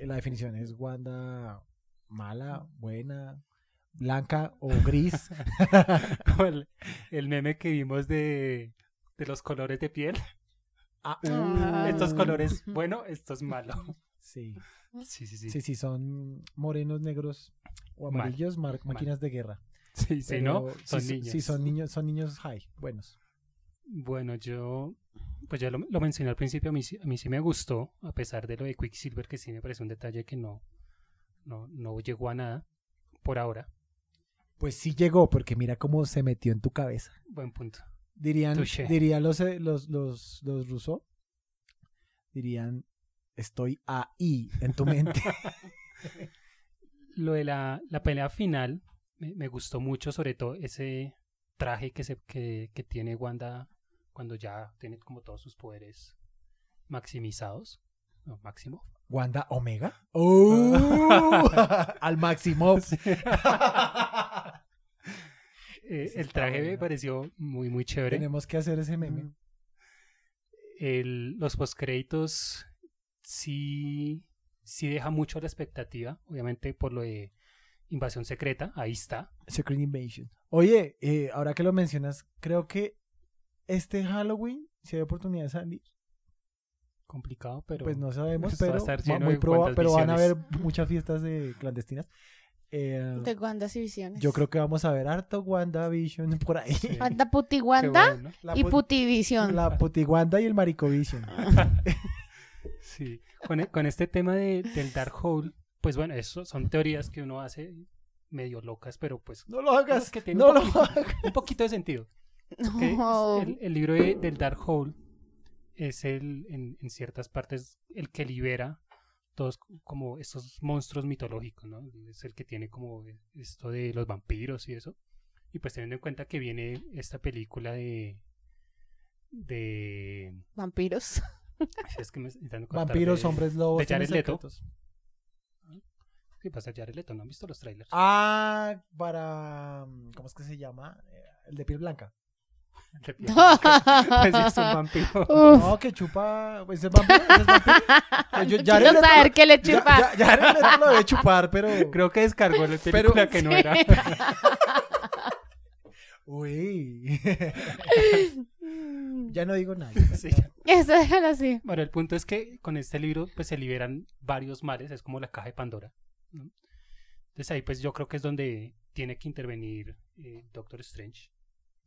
la definición es Wanda mala, buena, blanca o gris. El, el meme que vimos de, de los colores de piel. Ah, Ah. Estos uh, colores, bueno, esto es malo. Sí, Sí, sí, sí. sí, sí, son morenos, negros o Mal. amarillos, mar- máquinas de guerra. Sí, sí, Pero ¿no? Son sí, niños. Sí, son niños, son niños high, buenos. Bueno, yo, pues ya lo, lo mencioné al principio, a mí, sí- a mí sí me gustó, a pesar de lo de Quicksilver, que sí me parece un detalle que no, no, no llegó a nada por ahora. Pues sí llegó, porque mira cómo se metió en tu cabeza. Buen punto. Dirían, Touché. dirían los, eh, los, los, los Rousseau, dirían, estoy ahí en tu mente. Lo de la, la pelea final me, me gustó mucho, sobre todo ese traje que, se, que, que tiene Wanda cuando ya tiene como todos sus poderes maximizados. No, máximo. Wanda Omega. ¡Oh! Al máximo. Eh, el traje me pareció muy, muy chévere. Tenemos que hacer ese meme. el- los postcréditos sí, sí deja mucho a la expectativa, obviamente por lo de invasión secreta, ahí está. Secret Invasion. Oye, eh, ahora que lo mencionas, creo que este Halloween, si hay oportunidad de salir, Complicado, pero pues no sabemos, esto va a pero, estar va- lleno muy de proba- pero van a haber muchas fiestas de clandestinas. Eh, De Wandas y Visiones. yo creo que vamos a ver harto WandaVision por ahí. Sí. Wanda Puti Wanda bueno. La, y put- Putivisión. la Putiwanda y el Maricovision. Sí, con, e- con este tema de, del Dark Hole, pues bueno, eso son teorías que uno hace medio locas, pero pues No lo hagas. es que tiene no un, lo hagas. un poquito de sentido. No. el, el libro de- del Dark Hole es el, en, en ciertas partes, el que libera todos como estos monstruos mitológicos, ¿no? Es el que tiene como esto de los vampiros y eso. Y pues teniendo en cuenta que viene esta película de... de... Vampiros. Es que me Vampiros, de- hombres lobos. de Jared Leto. ¿Qué pasa, Jared Leto? ¿No han visto los trailers? Ah, para. ¿Cómo es que se llama? Eh, El de piel blanca. Pues es un vampiro. Uf. No, que chupa. ¿Ese es vampiro? ¿Ese es vampiro? Eh, yo- Yo Jared quiero Leto- saber qué le Ya- chupa. ya- Leto lo debe chupar, pero. Creo que descargó la película que no era. Uy. ya no digo nada. Sí. Eso déjalo así. Bueno, el punto es que con este libro pues se liberan varios males, es como la caja de Pandora. ¿no? Entonces ahí pues yo creo que es donde tiene que intervenir eh, Doctor Strange.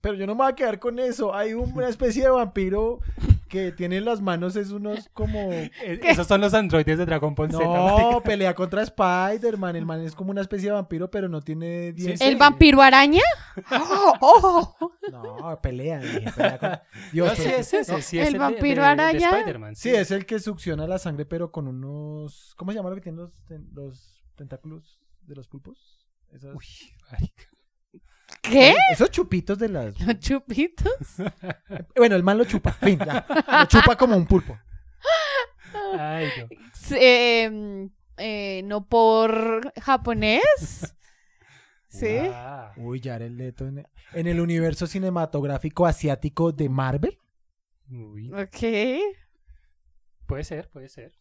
Pero yo no me voy a quedar con eso. Hay un- una especie de vampiro que tiene las manos es unos como... Eh, Esos son los androides de Dragon Ball Z. No, pelea contra Spider-Man. El man es como una especie de vampiro, pero no tiene dientes. ¿El vampiro araña? ¡Oh! No, pelea. dije, pelea con- Dios, No, sí pero- es ese, no, sí es el vampiro de- de araña. Sí, es el que succiona la sangre, pero con unos... ¿Cómo se llama lo que tienen los, ten- los tentáculos de los pulpos? Esas- Uy, marica. ¿Qué? Esos chupitos de las... ¿Los chupitos? Bueno, el man lo chupa. Fin, ya. Lo chupa como un pulpo. Ay, no. Eh, eh, no por japonés. ¿Sí? Ah, Uy, Jared Leto en, en el universo cinematográfico asiático de Marvel. uy. Ok. Puede ser, puede ser.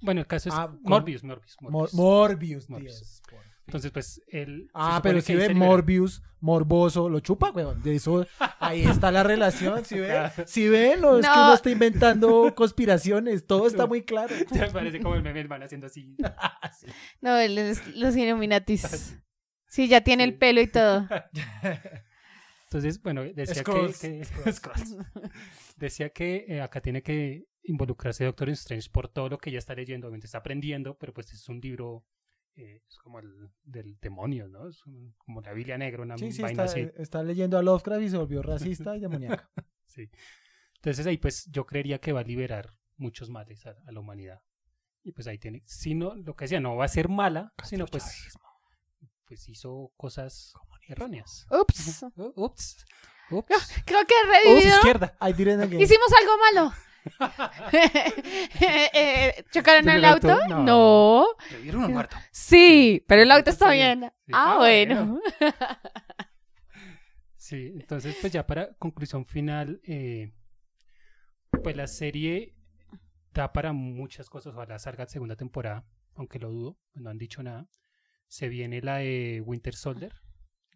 Bueno, el caso es Ah, Morbius, Morbius, Mor- Morbius. Morbius, Morbius. Dios, fin. Entonces, pues, él... se Ah, pero si ve. Morbius, morboso, lo chupa, weón. De eso, ahí está la relación, ¿sí ve? ¿Sí ve? No, es que No. uno está inventando conspiraciones, todo está muy claro. Ya parece como el meme del man haciendo así. No, él es- los Illuminatis. Sí, ya tiene Sí. el pelo y todo. Entonces, bueno, decía que... que- Skrulls. decía que eh, acá tiene que involucrarse Doctor Strange por todo lo que ella está leyendo. Obviamente está aprendiendo, pero pues es un libro... eh, es como el del demonio, ¿no? Es un- como la Biblia Negra, una Sí, sí, vaina está, así. está leyendo a Lovecraft y se volvió racista y demoníaca. Sí. Entonces ahí pues yo creería que va a liberar muchos males a, a la humanidad. Y pues ahí tiene, si no, lo que decía, no va a ser mala, sino pues, pues hizo cosas erróneas. Ups. Ups, ups, Creo que he ups, izquierda. Hicimos algo malo. Eh, ¿Chocaron el ¿El auto? auto? No. No. Revivieron un muerto. Sí, pero el auto está bien. bien. Sí. Ah, Ah, bueno. Sí, entonces pues ya para conclusión final, eh, pues la serie da para muchas cosas, ojalá salga segunda temporada, aunque lo dudo, no han dicho nada. Se viene la de Winter Soldier,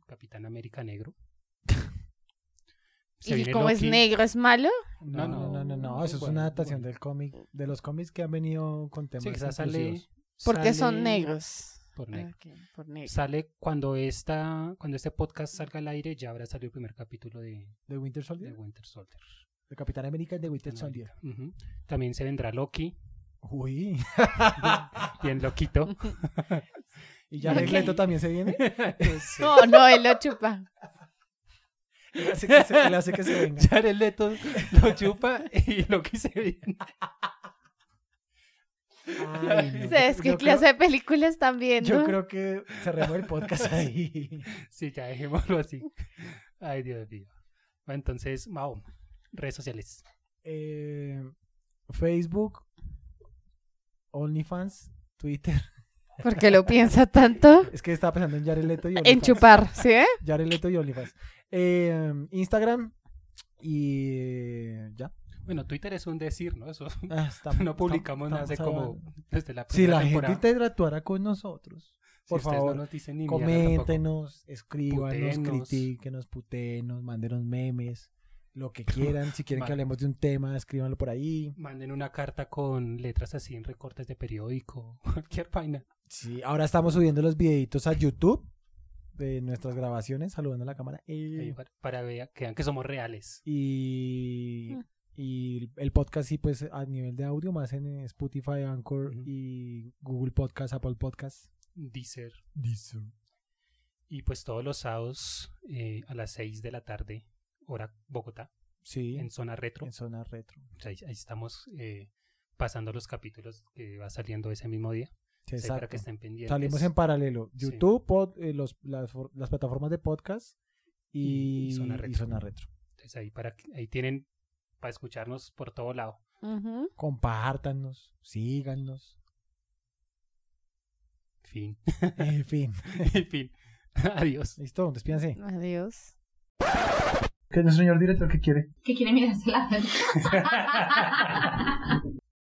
Capitán América Negro. Se ¿Y como es negro, es malo? No, no, no, eso es Bueno, una adaptación bueno. del cómic, de los cómics que han venido con temas Sí, esa sale, inclusivos. Porque son negros. Por negro. Ok, por negro. Sale cuando esta, cuando este podcast salga al aire, ya habrá salido el primer capítulo de, de Winter de Soldier, Winter Soldier. de Capitán América y de Winter Soldier. También se vendrá Loki, Uy, bien loquito. y Jared Ok. Leto también se viene. No, no, él lo chupa. Él hace que se, él hace que se venga. Jared Leto lo chupa y Loki se viene. Ay, no, yo- que clase creo- de películas viendo. Yo creo que cerremos el podcast ahí. Sí, ya dejémoslo así. Ay, Dios mío. Bueno, entonces, Mao, redes sociales. Eh, Facebook, OnlyFans, Twitter. ¿Por qué lo piensa tanto? Es que estaba pensando en Jared Leto y En OnlyFans. chupar, ¿sí? eh? Jared Leto y OnlyFans. Eh, Instagram y ya. Bueno, Twitter es un decir, ¿no? Eso Ah, estamos- no publicamos nada hace estamos como hablando. desde la Si primera la temporada. gente interactuara con nosotros, Si por ustedes favor, no nos dicen ni coméntenos, escríbanos, Putenos. critíquenos, putenos, mándenos memes, lo que quieran. Si quieren que hablemos de un tema, escríbanlo por ahí. Manden una carta con letras así en recortes de periódico, cualquier vaina. Sí, ahora estamos subiendo los videitos a YouTube de nuestras grabaciones, saludando a la cámara. Eh, para, para vea- que vean que somos reales. y, Mm. y el podcast sí, pues a nivel de audio, más en Spotify, Anchor y Google Podcast, Apple Podcast. Deezer. Deezer. Y pues todos los sábados eh, a las 6 de la tarde, hora Bogotá, Sí, en zona retro. en zona retro. O sea, ahí, ahí estamos eh, pasando los capítulos que va saliendo ese mismo día. Sí, Sí, para exacto. que estén pendientes. Salimos en paralelo. Sí. YouTube, pod- eh, los- las, las plataformas de podcast y, Y- y Zona y Retro. Zona Retro. Entonces ahí, para, ahí tienen para escucharnos por todo lado. Ujú. Compártanos, síganos. Fin. En fin. en fin. Adiós. Listo, despídense. Adiós. ¿Qué es nuestro señor director que quiere? que quiere mirarse la.